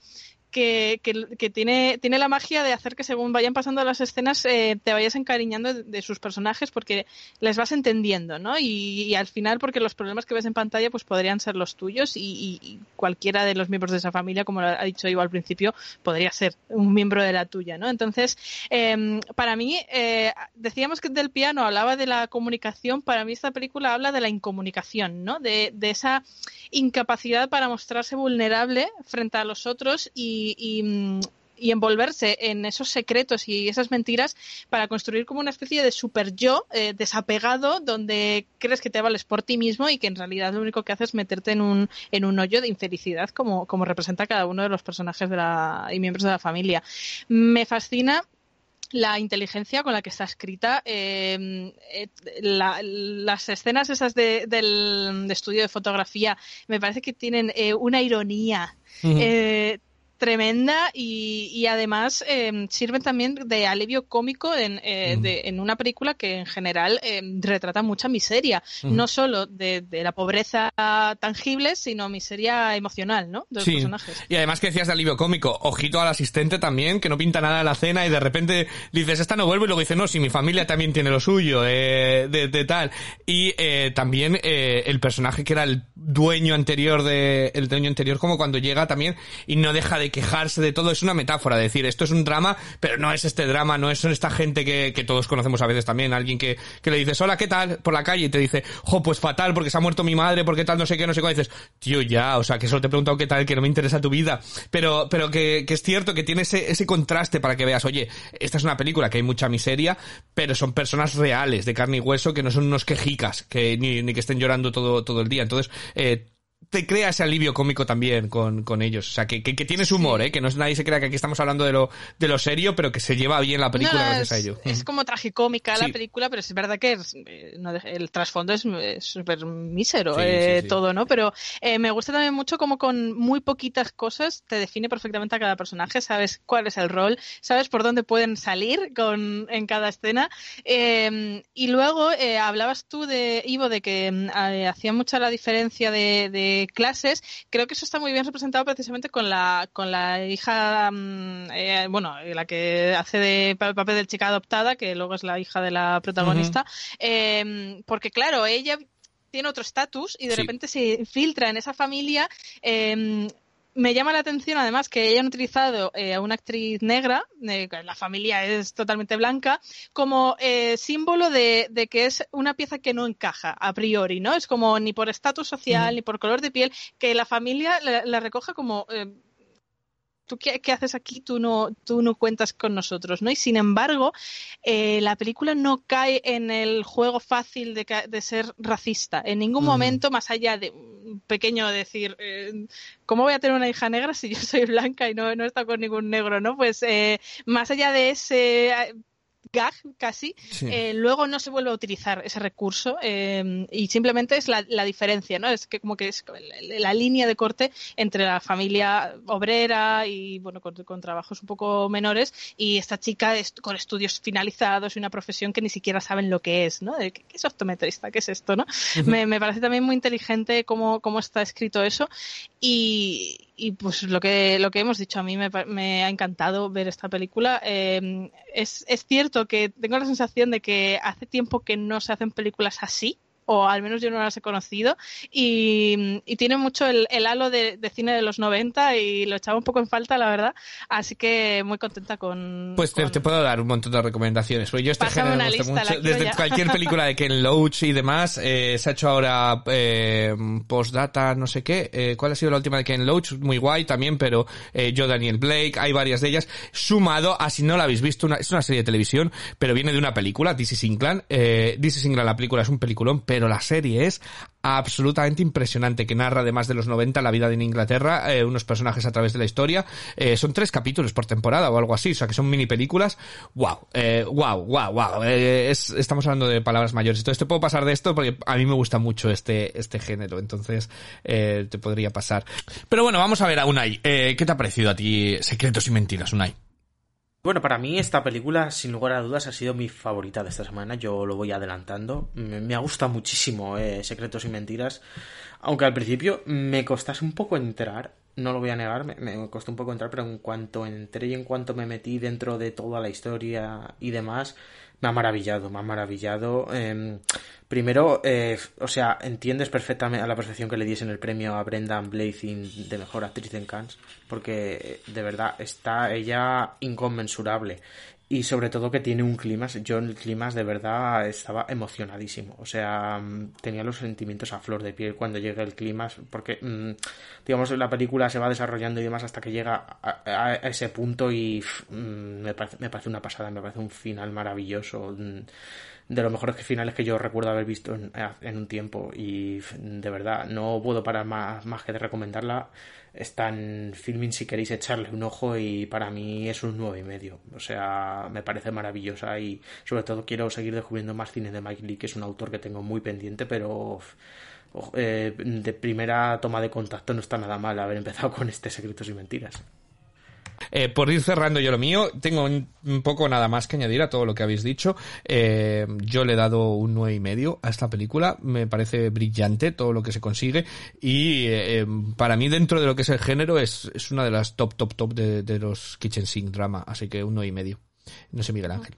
que, que, tiene, tiene la magia de hacer que según vayan pasando las escenas eh, te vayas encariñando de, sus personajes porque les vas entendiendo, ¿no? Y, al final porque los problemas que ves en pantalla pues podrían ser los tuyos y, cualquiera de los miembros de esa familia, como ha dicho yo al principio, podría ser un miembro de la tuya, ¿no? Entonces, em, para mí, eh, decíamos que del piano hablaba de la comunicación, para mí esta película habla de la incomunicación, ¿no? De, de esa incapacidad para mostrarse vulnerable frente a los otros y y, envolverse en esos secretos y esas mentiras para construir como una especie de super yo eh, desapegado donde crees que te vales por ti mismo y que en realidad lo único que haces es meterte en un, en un hoyo de infelicidad como, como representa cada uno de los personajes de la, y miembros de la familia. Me fascina la inteligencia con la que está escrita, em, eh, las escenas esas de, del estudio de fotografía me parece que tienen eh, una ironía tremenda y, y además eh, sirven también de alivio cómico en, eh, de, en, una película que en general eh, retrata mucha miseria, no solo de, de, la pobreza tangible, sino miseria emocional, ¿no? De los personajes. Y además que decías de alivio cómico, ojito al asistente también, que no pinta nada en la cena y de repente dices, esta no vuelvo y luego dice, no, si mi familia también tiene lo suyo, eh, de, de, tal. Y eh, también eh, el personaje que era el dueño anterior de, el dueño anterior, como cuando llega también y no deja de quejarse de todo, es una metáfora, de decir, esto es un drama, pero no es este drama, no es esta gente que, todos conocemos a veces también, alguien que, le dices, hola, ¿qué tal? Por la calle y te dice, jo, pues fatal, porque se ha muerto mi madre, porque tal, no sé qué, no sé qué, y dices, tío, ya, o sea, que solo te he preguntado qué tal, que no me interesa tu vida, pero, pero que, que es cierto que tiene ese, ese contraste para que veas, oye, esta es una película que hay mucha miseria, pero son personas reales, de carne y hueso, que no son unos quejicas, que ni, ni que estén llorando todo, todo el día. Entonces, eh, te crea ese alivio cómico también con, con ellos. O sea, que, que, que tienes humor, ¿eh? Que no es, nadie se crea que aquí estamos hablando de lo, de lo serio, pero que se lleva bien la película gracias a ello. Es como tragicómica la película, pero es verdad que eh, el trasfondo es súper mísero eh, todo, ¿no? Pero eh, me gusta también mucho como con muy poquitas cosas te define perfectamente a cada personaje, sabes cuál es el rol, sabes por dónde pueden salir con, en cada escena. Eh, y luego eh, hablabas tú de, Ivo, de que eh, hacía mucha la diferencia de, de clases, creo que eso está muy bien representado precisamente con la, con la hija, mm, eh, bueno, la que hace de papel del chica adoptada, que luego es la hija de la protagonista, eh, porque claro, ella tiene otro estatus y de repente se infiltra en esa familia eh, me llama la atención además que hayan utilizado eh, a una actriz negra, eh, la familia es totalmente blanca, como eh, símbolo de, de, que es una pieza que no encaja a priori, ¿no? Es como ni por estatus social, mm. ni por color de piel, que la familia la, la recoja como eh, ¿tú qué, qué, haces aquí? Tú no, tú no cuentas con nosotros, ¿no? Y sin embargo, eh, la película no cae en el juego fácil de, de ser racista. En ningún momento, más allá de un pequeño decir, eh, ¿cómo voy a tener una hija negra si yo soy blanca y no, no he estado con ningún negro, ¿no? Pues eh, más allá de ese gag casi, sí. eh, luego no se vuelve a utilizar ese recurso eh, y simplemente es la, la, diferencia, ¿no? Es que como que es la, la, línea de corte entre la familia obrera y, bueno, con, con trabajos un poco menores y esta chica con estudios finalizados y una profesión que ni siquiera saben lo que es, ¿no? De, ¿Qué es optometrista? ¿Qué es esto, no? Me, me, parece también muy inteligente cómo, cómo está escrito eso y, y pues lo que, lo que hemos dicho, a mí me, me ha encantado ver esta película. Eh, es, es cierto que tengo la sensación de que hace tiempo que no se hacen películas así, o al menos yo no las he conocido, y, y tiene mucho el, el halo de, de, cine de los 90 y lo echaba un poco en falta, la verdad, así que muy contenta con... Pues te, con... te puedo dar un montón de recomendaciones, porque yo este Pásame género me gusta lista, mucho, desde ya. cualquier [LAUGHS] película de Ken Loach y demás, eh, se ha hecho ahora eh, postdata, no sé qué, eh, ¿cuál ha sido la última de Ken Loach? Muy guay también, pero eh, yo Daniel Blake, hay varias de ellas, sumado a si no la habéis visto, una, es una serie de televisión, pero viene de una película, This is England, eh, This is England, la película es un peliculón, pero la serie es absolutamente impresionante que narra además de los 90 la vida de Inglaterra, eh, unos personajes a través de la historia. Eh, son tres capítulos por temporada o algo así, o sea que son mini películas. Wow, eh, wow, wow, wow. Es, estamos hablando de palabras mayores. Entonces te puedo pasar de esto porque a mí me gusta mucho este, este género, entonces eh, te podría pasar. Pero bueno, vamos a ver a Unai. ¿Qué te ha parecido a ti Secretos y Mentiras, Unai? Bueno, para mí esta película, sin lugar a dudas, ha sido mi favorita de esta semana. Yo lo voy adelantando. Me, ha gustado muchísimo eh, Secretos y Mentiras. Aunque al principio me costase un poco entrar. No lo voy a negar, me costó un poco entrar, pero en cuanto entré y en cuanto me metí dentro de toda la historia y demás, me ha maravillado, me ha maravillado. Eh, primero, eh, o sea, entiendes perfectamente a la perfección que le diesen el premio a Brendan Blazing de mejor actriz en Cannes, porque de verdad está ella inconmensurable. Y sobre todo que tiene un clima, yo en el clima de verdad estaba emocionadísimo, o sea, mm, tenía los sentimientos a flor de piel cuando llega el clima, porque mm, digamos la película se va desarrollando y demás hasta que llega a, a ese punto y mm, me, parece, me parece una pasada, me parece un final maravilloso, de los mejores finales que yo recuerdo haber visto en, un tiempo y de verdad no puedo parar más, más que de recomendarla. Está en filming si queréis echarle un ojo y para mí es un nueve y medio. O sea me parece maravillosa y sobre todo quiero seguir descubriendo más cine de Mike Lee que es un autor que tengo muy pendiente pero eh, de primera toma de contacto no está nada mal haber empezado [LAUGHS] con este Secretos y Mentiras eh, por ir cerrando yo lo mío, tengo un, poco nada más que añadir a todo lo que habéis dicho. Eh, yo le he dado un nueve y medio a esta película. Me parece brillante todo lo que se consigue y eh, para mí dentro de lo que es el género es, es una de las top, top, top de, de los kitchen sink drama. Así que un nueve y medio. No sé, Miguel Ángel.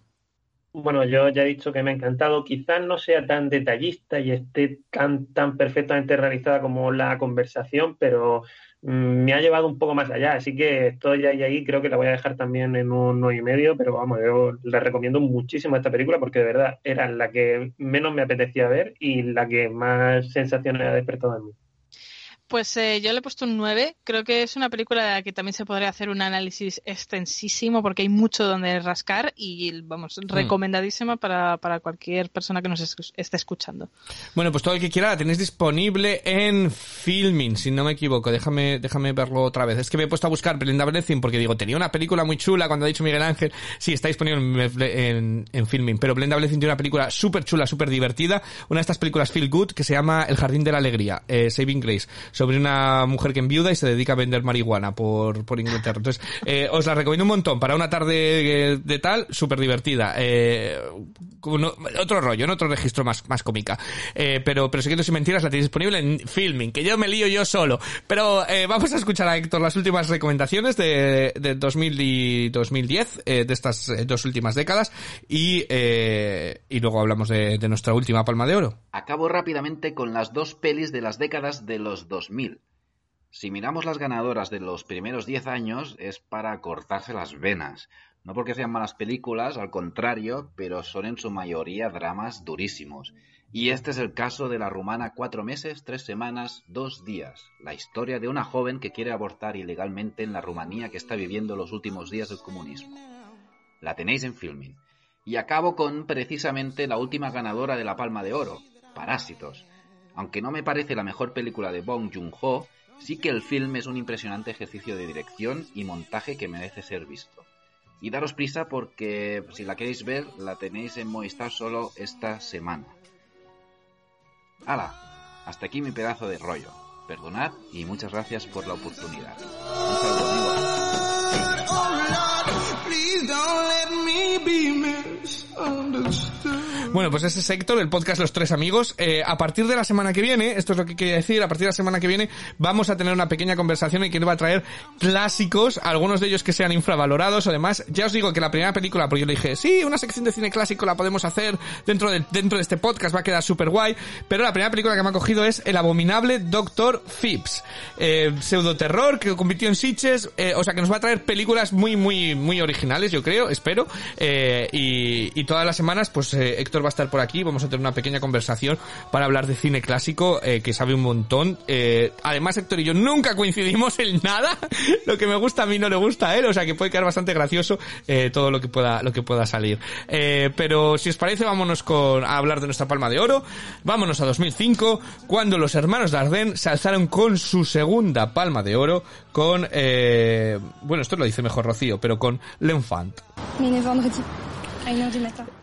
Bueno, yo ya he dicho que me ha encantado. Quizás no sea tan detallista y esté tan, tan perfectamente realizada como la conversación, pero me ha llevado un poco más allá, así que estoy ahí, ahí, creo que la voy a dejar también en un 9 y medio, pero vamos, yo le recomiendo muchísimo esta película porque de verdad era la que menos me apetecía ver y la que más sensaciones ha despertado en mí. Pues eh, yo le he puesto un 9. Creo que es una película de la que también se podría hacer un análisis extensísimo porque hay mucho donde rascar y, vamos, mm. recomendadísima para, para cualquier persona que nos es, esté escuchando. Bueno, pues todo el que quiera la tenéis disponible en Filming, si no me equivoco. Déjame, déjame verlo otra vez. Es que me he puesto a buscar Belinda Blessing porque digo, tenía una película muy chula cuando ha dicho Miguel Ángel. Sí, está disponible en, en, en Filming, pero Belinda Blessing tiene una película súper chula, súper divertida. Una de estas películas feel good que se llama El Jardín de la Alegría, eh, Saving Grace sobre una mujer que enviuda y se dedica a vender marihuana por, por Inglaterra. Entonces, eh, os la recomiendo un montón para una tarde de, de tal, súper divertida. Eh, otro rollo, en otro registro más, más cómica. Eh, pero, pero Secretos y Mentiras la tenéis disponible en Filming, que yo me lío yo solo. Pero eh, vamos a escuchar a Héctor las últimas recomendaciones de, de 2000 y 2010, eh, de estas dos últimas décadas, y, y luego hablamos de, de nuestra última palma de oro. Acabo rápidamente con las dos pelis de las décadas de los 2000. Si miramos las ganadoras de los primeros 10 años es para cortarse las venas. No porque sean malas películas, al contrario, pero son en su mayoría dramas durísimos. Y este es el caso de la rumana Cuatro meses, tres semanas, dos días. La historia de una joven que quiere abortar ilegalmente en la Rumanía que está viviendo los últimos días del comunismo. La tenéis en filming. Y acabo con precisamente la última ganadora de la Palma de Oro, Parásitos. Aunque no me parece la mejor película de Bong Joon-ho, sí que el film es un impresionante ejercicio de dirección y montaje que merece ser visto. Y daros prisa porque si la queréis ver, la tenéis en Movistar solo esta semana. ¡Hala! Hasta aquí mi pedazo de rollo. Perdonad y muchas gracias por la oportunidad. Un saludo, Bueno, pues ese es Héctor, el podcast Los Tres Amigos. Eh, a partir de la semana que viene, esto es lo que quería decir, a partir de la semana que viene vamos a tener una pequeña conversación y que va a traer clásicos, algunos de ellos que sean infravalorados o demás. Ya os digo que la primera película, porque yo le dije, sí, una sección de cine clásico la podemos hacer dentro de, dentro de este podcast, va a quedar súper guay, pero la primera película que me ha cogido es El abominable Doctor Phipps. Eh, pseudoterror que convirtió en Sitches, eh, o sea que nos va a traer películas muy, muy, muy originales, yo creo, espero, eh, y, y, todas las semanas, pues eh, Va a estar por aquí, vamos a tener una pequeña conversación para hablar de cine clásico, eh, que sabe un montón. Eh, además, Héctor y yo nunca coincidimos en nada. [LAUGHS] lo que me gusta a mí no le gusta a él, o sea que puede quedar bastante gracioso eh, todo lo que pueda, lo que pueda salir. Pero si os parece, vámonos con, a hablar de nuestra palma de oro. Vámonos a 2005, cuando los hermanos Dardenne se alzaron con su segunda palma de oro con, bueno, esto lo dice mejor Rocío, pero con L'Enfant.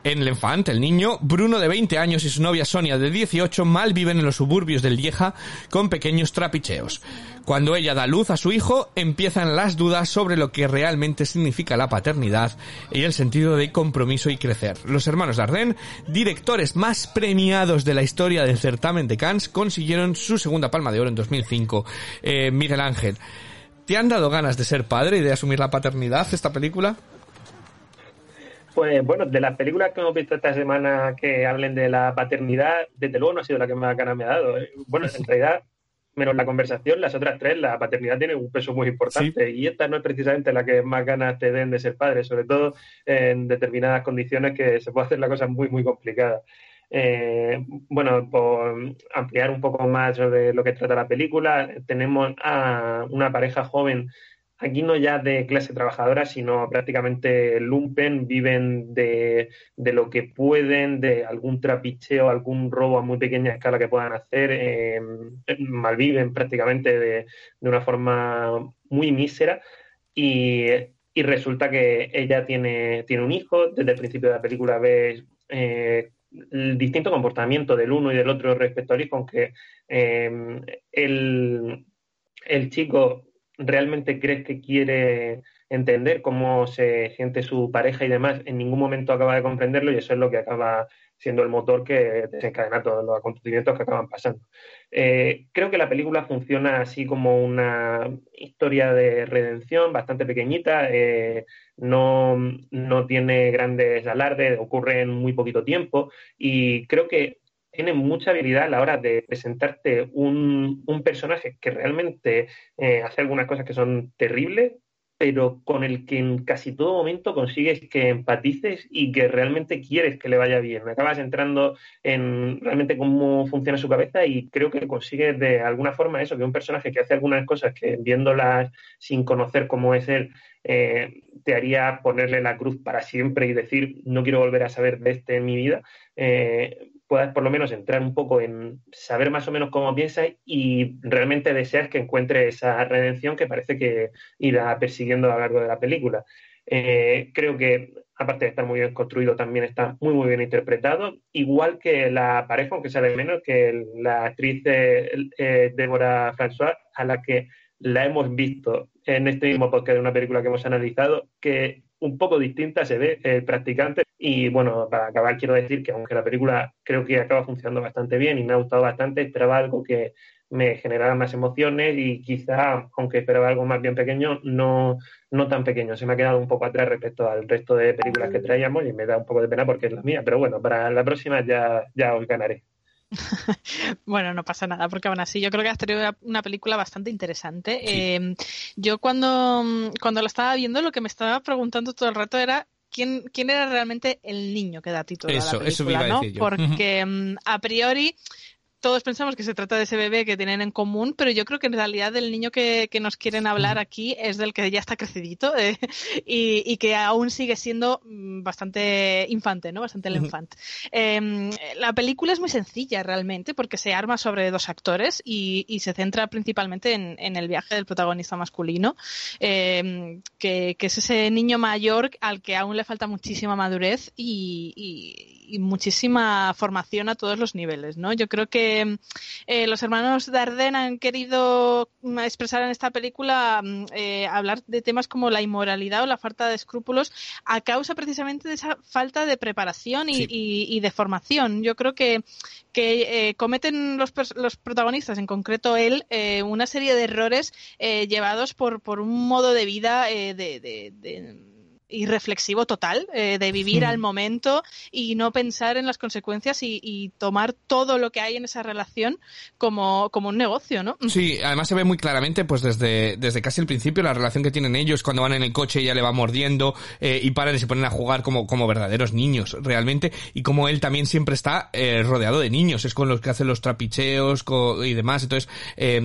En L'Enfant, el niño, Bruno de 20 años y su novia Sonia de 18 mal viven en los suburbios del Lieja con pequeños trapicheos. Cuando ella da luz a su hijo, empiezan las dudas sobre lo que realmente significa la paternidad y el sentido de compromiso y crecer. Los hermanos Dardenne, directores más premiados de la historia del certamen de Cannes, consiguieron su segunda palma de oro en 2005. Eh, Miguel Ángel, ¿te han dado ganas de ser padre y de asumir la paternidad esta película? Pues bueno, de las películas que hemos visto esta semana que hablen de la paternidad, desde luego no ha sido la que más ganas me ha dado. ¿eh? Bueno, en realidad, menos la conversación, las otras tres, la paternidad tiene un peso muy importante y esta no es precisamente la que más ganas te den de ser padre, sobre todo en determinadas condiciones que se puede hacer la cosa muy, muy complicada. Eh, bueno, por ampliar un poco más sobre lo que trata la película, tenemos a una pareja joven aquí no ya de clase trabajadora, sino prácticamente lumpen, viven de, de lo que pueden, de algún trapicheo, algún robo a muy pequeña escala que puedan hacer, eh, malviven prácticamente de, de, una forma muy mísera y, y, resulta que ella tiene, tiene un hijo, desde el principio de la película ves... Eh, el distinto comportamiento del uno y del otro respecto al hijo, aunque eh, el, el chico realmente crees que quiere entender cómo se siente su pareja y demás, en ningún momento acaba de comprenderlo y eso es lo que acaba siendo el motor que desencadena todos los acontecimientos que acaban pasando. Eh, creo que la película funciona así como una historia de redención bastante pequeñita, eh, no, no tiene grandes alardes, ocurre en muy poquito tiempo y creo que tiene mucha habilidad a la hora de presentarte un, personaje que realmente eh, hace algunas cosas que son terribles, pero con el que en casi todo momento consigues que empatices y que realmente quieres que le vaya bien. Acabas entrando en realmente cómo funciona su cabeza y creo que consigues de alguna forma eso, que un personaje que hace algunas cosas que viéndolas sin conocer cómo es él, eh, te haría ponerle la cruz para siempre y decir, no quiero volver a saber de este en mi vida. Eh, puedas por lo menos entrar un poco en saber más o menos cómo piensa y realmente deseas que encuentre esa redención que parece que irá persiguiendo a lo largo de la película. Eh, creo que, aparte de estar muy bien construido, también está muy, muy bien interpretado, igual que la pareja, aunque sale menos, que la actriz de, eh, Débora François, a la que la hemos visto en este mismo podcast de una película que hemos analizado, que un poco distinta se ve el practicante. Y bueno, para acabar quiero decir que aunque la película creo que acaba funcionando bastante bien y me ha gustado bastante, esperaba algo que me generara más emociones y quizá, aunque esperaba algo más bien pequeño, no, no tan pequeño. Se me ha quedado un poco atrás respecto al resto de películas que traíamos y me da un poco de pena porque es la mía. Pero bueno, para la próxima ya, ya os ganaré. [LAUGHS] bueno, no pasa nada, porque aún así yo creo que has tenido una película bastante interesante. Eh, yo cuando, cuando la estaba viendo, lo que me estaba preguntando todo el rato era quién, quién era realmente el niño que da título eso, a la película, eso ¿no? Porque mm, a priori todos pensamos que se trata de ese bebé que tienen en común, pero yo creo que en realidad el niño que, que nos quieren hablar aquí es del que ya está crecidito [LAUGHS] eh, y, y, que aún sigue siendo mm, bastante infante, ¿no? Bastante el infante. Eh, la película es muy sencilla realmente porque se arma sobre dos actores y, y se centra principalmente en, en, el viaje del protagonista masculino, eh, que, que, es ese niño mayor al que aún le falta muchísima madurez y, y, y muchísima formación a todos los niveles, ¿no? Yo creo que eh, los hermanos Dardenne han querido expresar en esta película eh, hablar de temas como la inmoralidad o la falta de escrúpulos a causa precisamente de esa falta de preparación y, sí. y, y de formación. Yo creo que, que eh, cometen los, los, protagonistas, en concreto él, eh, una serie de errores eh, llevados por, por, un modo de vida de, de, de irreflexivo total, eh, de vivir al momento y no pensar en las consecuencias y, y, tomar todo lo que hay en esa relación como, como un negocio, ¿no? Sí, además se ve muy claramente, pues desde, desde casi el principio, la relación que tienen ellos cuando van en el coche ella le va mordiendo eh, y paran y se ponen a jugar como, como verdaderos niños, realmente, y como él también siempre está eh, rodeado de niños, es con los que hacen los trapicheos y demás, entonces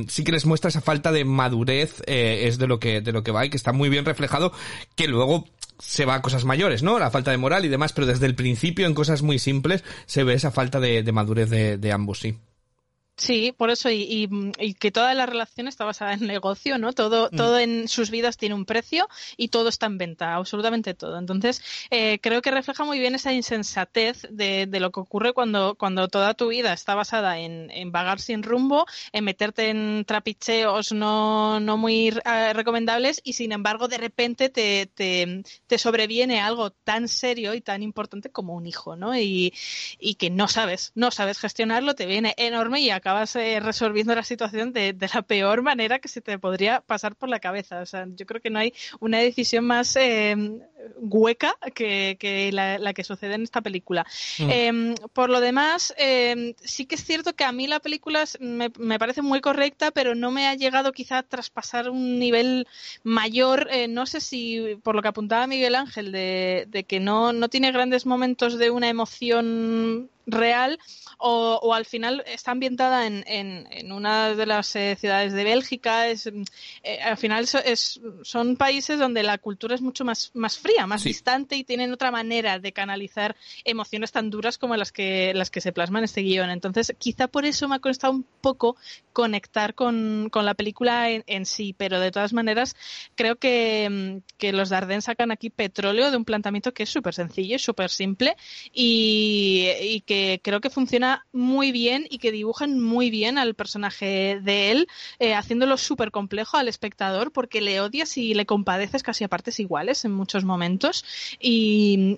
sí que les muestra esa falta de madurez, es de lo que, de lo que va y que está muy bien reflejado, que luego se va a cosas mayores, ¿no? La falta de moral y demás, pero desde el principio en cosas muy simples se ve esa falta de, de madurez de, de, ambos, sí. Sí, por eso, y, y, y, que toda la relación está basada en negocio, ¿no? Todo, mm. todo en sus vidas tiene un precio y todo está en venta, absolutamente todo. Entonces, eh, creo que refleja muy bien esa insensatez de, de, lo que ocurre cuando, cuando toda tu vida está basada en, en vagar sin rumbo, en meterte en trapicheos no, no muy uh, recomendables y, sin embargo, de repente te, te, te, sobreviene algo tan serio y tan importante como un hijo, ¿no? Y, y que no sabes, no sabes gestionarlo, te viene enorme y acabas eh, resolviendo la situación de, de, la peor manera que se te podría pasar por la cabeza. O sea, yo creo que no hay una decisión más eh, hueca que, que la, la, que sucede en esta película. Mm. Eh, por lo demás, em, sí que es cierto que a mí la película me, me, parece muy correcta, pero no me ha llegado quizá a traspasar un nivel mayor. Eh, no sé si, por lo que apuntaba Miguel Ángel, de, de que no, no tiene grandes momentos de una emoción real o, o, al final está ambientada en, en, en una de las eh, ciudades de Bélgica. Es, eh, al final so, es, son países donde la cultura es mucho más, más fría, más sí. distante y tienen otra manera de canalizar emociones tan duras como las que, las que se plasman en este guion. Entonces, quizá por eso me ha costado un poco conectar con, con la película en, en, sí, pero de todas maneras creo que, que los Darden sacan aquí petróleo de un planteamiento que es súper sencillo súper simple y, y que creo que funciona muy bien y que dibujan muy bien al personaje de él, eh, haciéndolo súper complejo al espectador porque le odias y le compadeces casi a partes iguales en muchos momentos y,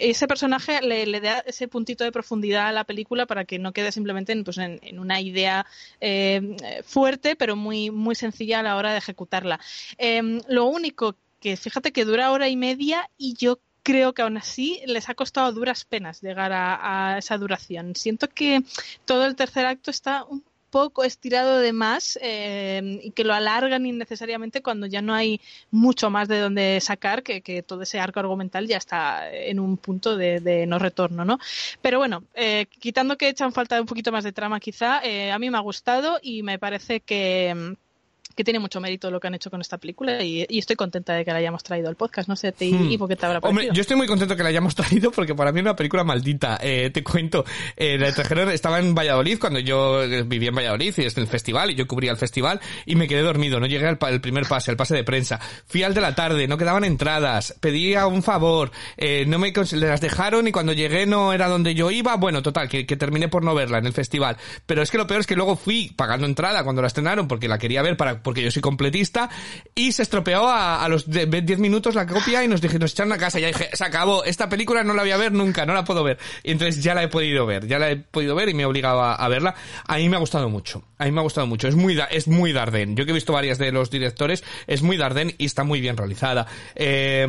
ese personaje le, da ese puntito de profundidad a la película para que no quede simplemente en, pues, en, una idea eh, fuerte pero muy, muy sencilla a la hora de ejecutarla. Eh, lo único que fíjate que dura hora y media y yo creo que aún así les ha costado duras penas llegar a, esa duración. Siento que todo el tercer acto está un poco estirado de más eh, y que lo alargan innecesariamente cuando ya no hay mucho más de donde sacar, que, que todo ese arco argumental ya está en un punto de, de no retorno, ¿no? Pero bueno, eh, quitando que echan falta un poquito más de trama quizá, eh, a mí me ha gustado y me parece que que tiene mucho mérito lo que han hecho con esta película y, y estoy contenta de que la hayamos traído al podcast. No sé, te, hmm. Ivo, ¿qué te habrá parecido? Hombre, yo estoy muy contento que la hayamos [LAUGHS] traído porque para mí es una película maldita. Eh, te cuento, eh, el extranjero estaba en Valladolid cuando yo vivía en Valladolid y es el festival y yo cubría el festival y me quedé dormido, no llegué al el primer pase, el pase de prensa. Fui al de la tarde, no quedaban entradas, pedía un favor, eh, no me las dejaron y cuando llegué no era donde yo iba. Bueno, total, que, que terminé por no verla en el festival. Pero es que lo peor es que luego fui pagando entrada cuando la estrenaron porque la quería ver para porque yo soy completista y se estropeó a, a los 10 minutos la copia y nos dije, nos echaron a casa. Y dije, se acabó, esta película no la voy a ver nunca, no la puedo ver. Y entonces ya la he podido ver, ya la he podido ver y me he obligado a, a verla. A mí me ha gustado mucho, a mí me ha gustado mucho. Es muy, es muy Darden. Yo que he visto varias de los directores, es muy Darden y está muy bien realizada. Eh,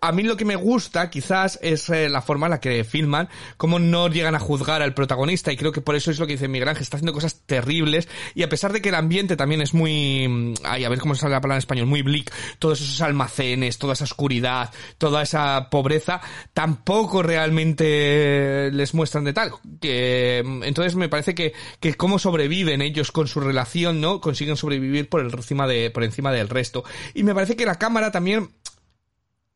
a mí lo que me gusta quizás es eh, la forma en la que filman, cómo no llegan a juzgar al protagonista y creo que por eso es lo que dice Miguel Ángel, está haciendo cosas terribles y a pesar de que el ambiente también es muy, ay, a ver cómo sale la palabra en español, muy bleak, todos esos almacenes, toda esa oscuridad, toda esa pobreza, tampoco realmente les muestran de tal. Que, entonces me parece que, que cómo sobreviven ellos con su relación, ¿no? Consiguen sobrevivir por encima de, por encima del resto. Y me parece que la cámara también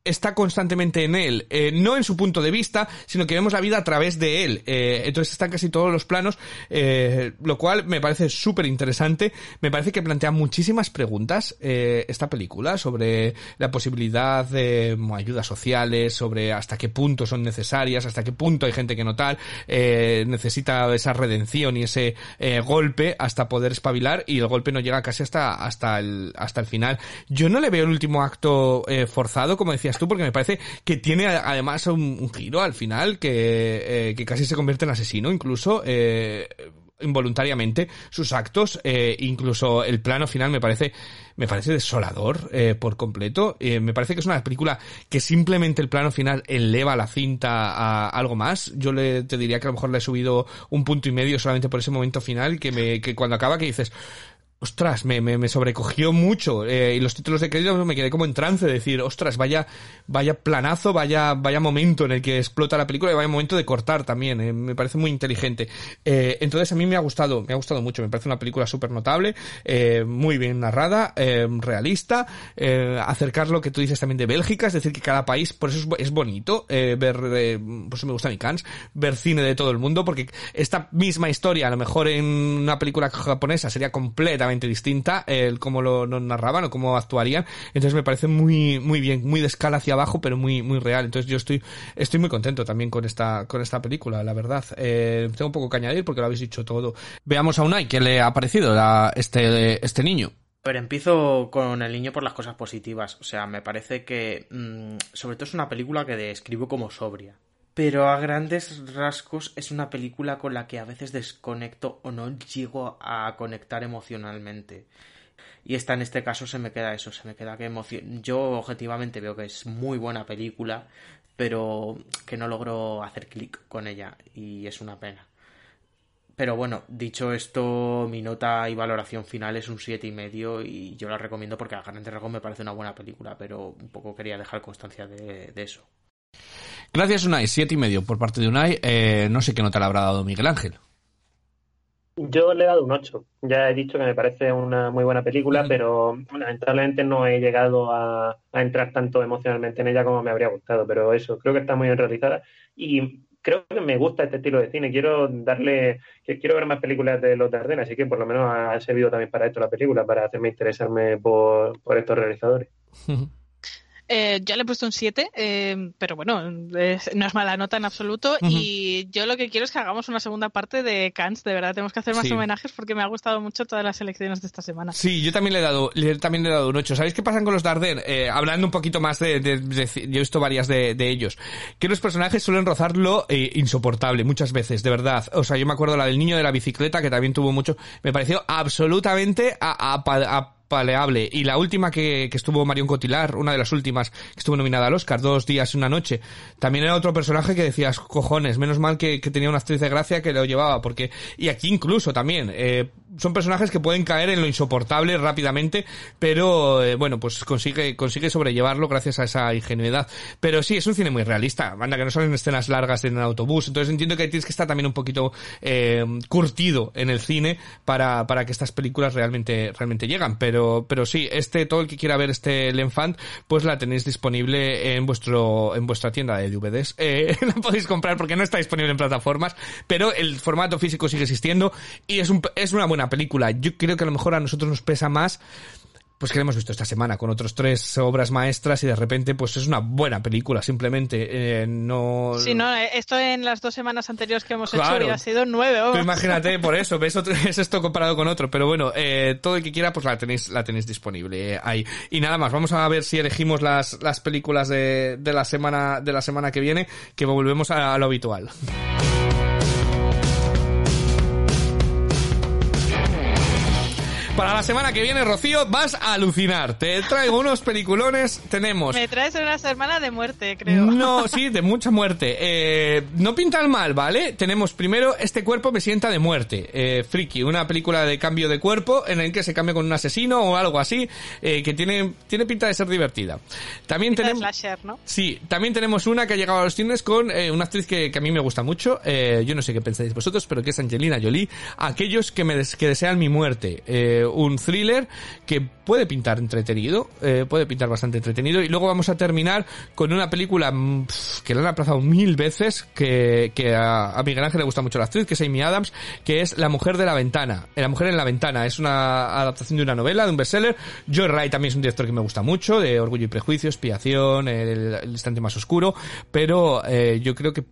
está constantemente en él, eh, no en su punto de vista, sino que vemos la vida a través de él. Eh, entonces están casi todos los planos, eh, lo cual me parece súper interesante. Me parece que plantea muchísimas preguntas eh, esta película sobre la posibilidad de ayudas sociales, sobre hasta qué punto son necesarias, hasta qué punto hay gente que no tal, eh, necesita esa redención y ese eh, golpe hasta poder espabilar y el golpe no llega casi hasta hasta el hasta el final. Yo no le veo el último acto eh, forzado, como decía tú, porque me parece que tiene además un, giro al final que, eh, que casi se convierte en asesino, incluso. Eh, involuntariamente sus actos eh, incluso el plano final me parece me parece desolador por completo me parece que es una película que simplemente el plano final eleva la cinta a algo más yo le te diría que a lo mejor le he subido un punto y medio solamente por ese momento final que me que cuando acaba que dices ostras, me, me, me sobrecogió mucho. eh, y los títulos de crédito me quedé como en trance de decir, ostras, vaya, vaya planazo, vaya, vaya momento en el que explota la película y vaya momento de cortar también. eh, me parece muy inteligente. Eh, entonces a mí me ha gustado, me ha gustado mucho. Me parece una película súper notable, eh, muy bien narrada, eh, realista, eh, acercar lo que tú dices también de Bélgica, es decir, que cada país, por eso es, bo- es bonito ver, por eso me gusta mi Cannes, ver cine de todo el mundo, porque esta misma historia, a lo mejor en una película japonesa sería completamente distinta el cómo lo, narraban o cómo actuarían. Entonces me parece muy, muy bien, muy de escala hacia abajo, pero muy, muy real. Entonces yo estoy, estoy muy contento también con esta, con esta película, la verdad. Eh, tengo poco que añadir porque lo habéis dicho todo. Veamos a Unai, ¿qué le ha parecido la- este, este niño? Pero empiezo con el niño por las cosas positivas. O sea, me parece que mm, sobre todo es una película que describo como sobria. Pero a grandes rasgos es una película con la que a veces desconecto o no llego a conectar emocionalmente. Y esta en este caso se me queda eso, se me queda que emocio- yo objetivamente veo que es muy buena película, pero que no logro hacer clic con ella y es una pena. Pero bueno, dicho esto, mi nota y valoración final es un siete y medio y yo la recomiendo porque a grandes rasgos me parece una buena película, pero un poco quería dejar constancia de eso. Gracias Unai, siete y medio por parte de Unai. Eh, no sé qué nota le habrá dado Miguel Ángel. Yo le he dado un 8. Ya he dicho que me parece una muy buena película, pero lamentablemente no he llegado a, a entrar tanto emocionalmente en ella como me habría gustado. Pero eso, creo que está muy bien realizada y creo que me gusta este estilo de cine. Quiero darle, quiero ver más películas de los Dardenne, así que por lo menos ha servido también para esto la película, para hacerme interesarme por, por estos realizadores. [LAUGHS] Eh, yo le he puesto un 7, eh, pero bueno, no es mala nota en absoluto. Y yo lo que quiero es que hagamos una segunda parte de Cans. De verdad, tenemos que hacer más Sí. homenajes porque me ha gustado mucho todas las selecciones de esta semana. Sí, yo también le he dado, le- también le he dado un 8. ¿Sabéis qué pasan con los Dardenne? Eh, hablando un poquito más de, de- de- yo he visto varias de, de ellos, que los personajes suelen rozar lo eh, insoportable muchas veces, de verdad. O sea, yo me acuerdo la del niño de la bicicleta, que también tuvo mucho, me pareció absolutamente a- a- apaleable. Y la última que, que estuvo Marion Cotillard, una de las últimas que estuvo nominada al Oscar, dos días y una noche, también era otro personaje que decías, cojones, menos mal que, que tenía una actriz de gracia que lo llevaba, porque, y aquí incluso también, eh, son personajes que pueden caer en lo insoportable rápidamente, pero eh, bueno, pues consigue, consigue sobrellevarlo gracias a esa ingenuidad. Pero sí, es un cine muy realista, banda que no salen escenas largas en el autobús, entonces entiendo que tienes que estar también un poquito eh, curtido en el cine para, para que estas películas realmente, realmente llegan. Pero, pero sí, este, todo el que quiera ver este L'Enfant, pues la tenéis disponible en vuestro, en vuestra tienda de DVDs. [LAUGHS] Eh, la podéis comprar porque no está disponible en plataformas, pero el formato físico sigue existiendo y es un, es una buena película. Yo creo que a lo mejor a nosotros nos pesa más pues que la hemos visto esta semana con otros tres obras maestras y de repente pues es una buena película simplemente eh, no Si no, esto en las dos semanas anteriores que hemos Claro. hecho hubiera sido nueve Tú horas. imagínate [LAUGHS] por eso ves otro- es esto comparado con otro pero bueno eh, todo el que quiera pues la tenéis la tenéis disponible eh, ahí y nada más vamos a ver si elegimos las las películas de, de la semana de la semana que viene que volvemos a, a lo habitual Para la semana que viene, Rocío, vas a alucinar. Te traigo unos peliculones. Tenemos Me traes una semana de muerte, creo. no, [LAUGHS] sí, de mucha muerte. Eh, no pintan mal, ¿vale? Tenemos primero Este cuerpo me sienta de muerte. Eh, Friki, una película de cambio de cuerpo en el que se cambia con un asesino o algo así, eh, que tiene, tiene pinta de ser divertida. También Pinta tenemos... slasher, ¿no? Sí, también tenemos una que ha llegado a los cines con eh, una actriz que, que a mí me gusta mucho. Eh, yo no sé qué pensáis vosotros, pero que es Angelina Jolie. Aquellos que me des- que desean mi muerte. Eh, un thriller que puede pintar entretenido, eh, puede pintar bastante entretenido. Y luego vamos a terminar con una película mm, que la han aplazado mil veces, que, a Miguel Ángel le gusta mucho la actriz, que es Amy Adams, que es La mujer de la ventana. Eh, La mujer en la ventana es una adaptación de una novela, de un bestseller. Joe Wright también es un director que me gusta mucho, de Orgullo y Prejuicio, Expiación, El, el instante más oscuro, pero eh, yo creo que,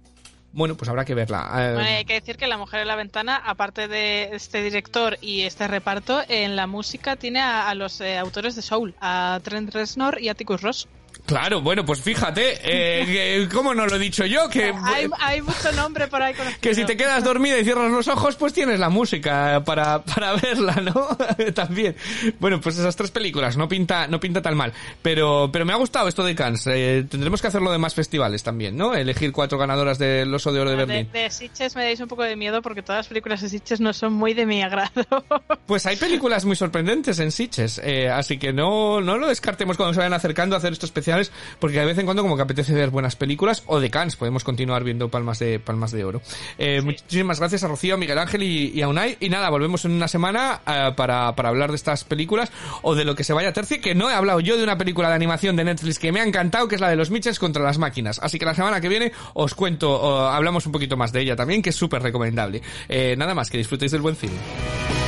bueno, pues habrá que verla. Eh, hay que decir que La Mujer en la Ventana, aparte de este director y este reparto, en la música tiene a, los eh, autores de Soul, a Trent Reznor y a Atticus Ross. Claro, bueno, pues fíjate, eh, [LAUGHS] ¿cómo no lo he dicho yo? Que, Hay, hay mucho nombre por ahí conocido. que si te quedas dormida y cierras los ojos, pues tienes la música para, para [LAUGHS] verla, ¿no? [LAUGHS] También. Bueno, pues esas tres películas, no pinta, no pinta tan mal. Pero, pero me ha gustado esto de Cannes. Eh, tendremos que hacerlo de más festivales también, ¿no? Elegir cuatro ganadoras del Oso de Oro de De, Berlín. de Sitges me dais un poco de miedo porque todas las películas de Sitges no son muy de mi agrado. Pues hay películas muy sorprendentes en Sitges, eh, así que no, no lo descartemos cuando se vayan acercando a hacer estos porque de vez en cuando como que apetece ver buenas películas, o de Cannes, podemos continuar viendo Palmas de, Palmas de Oro. Eh, Muchísimas gracias a Rocío, a Miguel Ángel y, y a Unai, y nada, volvemos en una semana eh, para, para hablar de estas películas, o de lo que se vaya a tercio, que no he hablado yo de una película de animación de Netflix que me ha encantado, que es la de los Mitchells contra las máquinas, así que la semana que viene os cuento, hablamos un poquito más de ella también, que es súper recomendable. Eh, nada más, que disfrutéis del buen cine.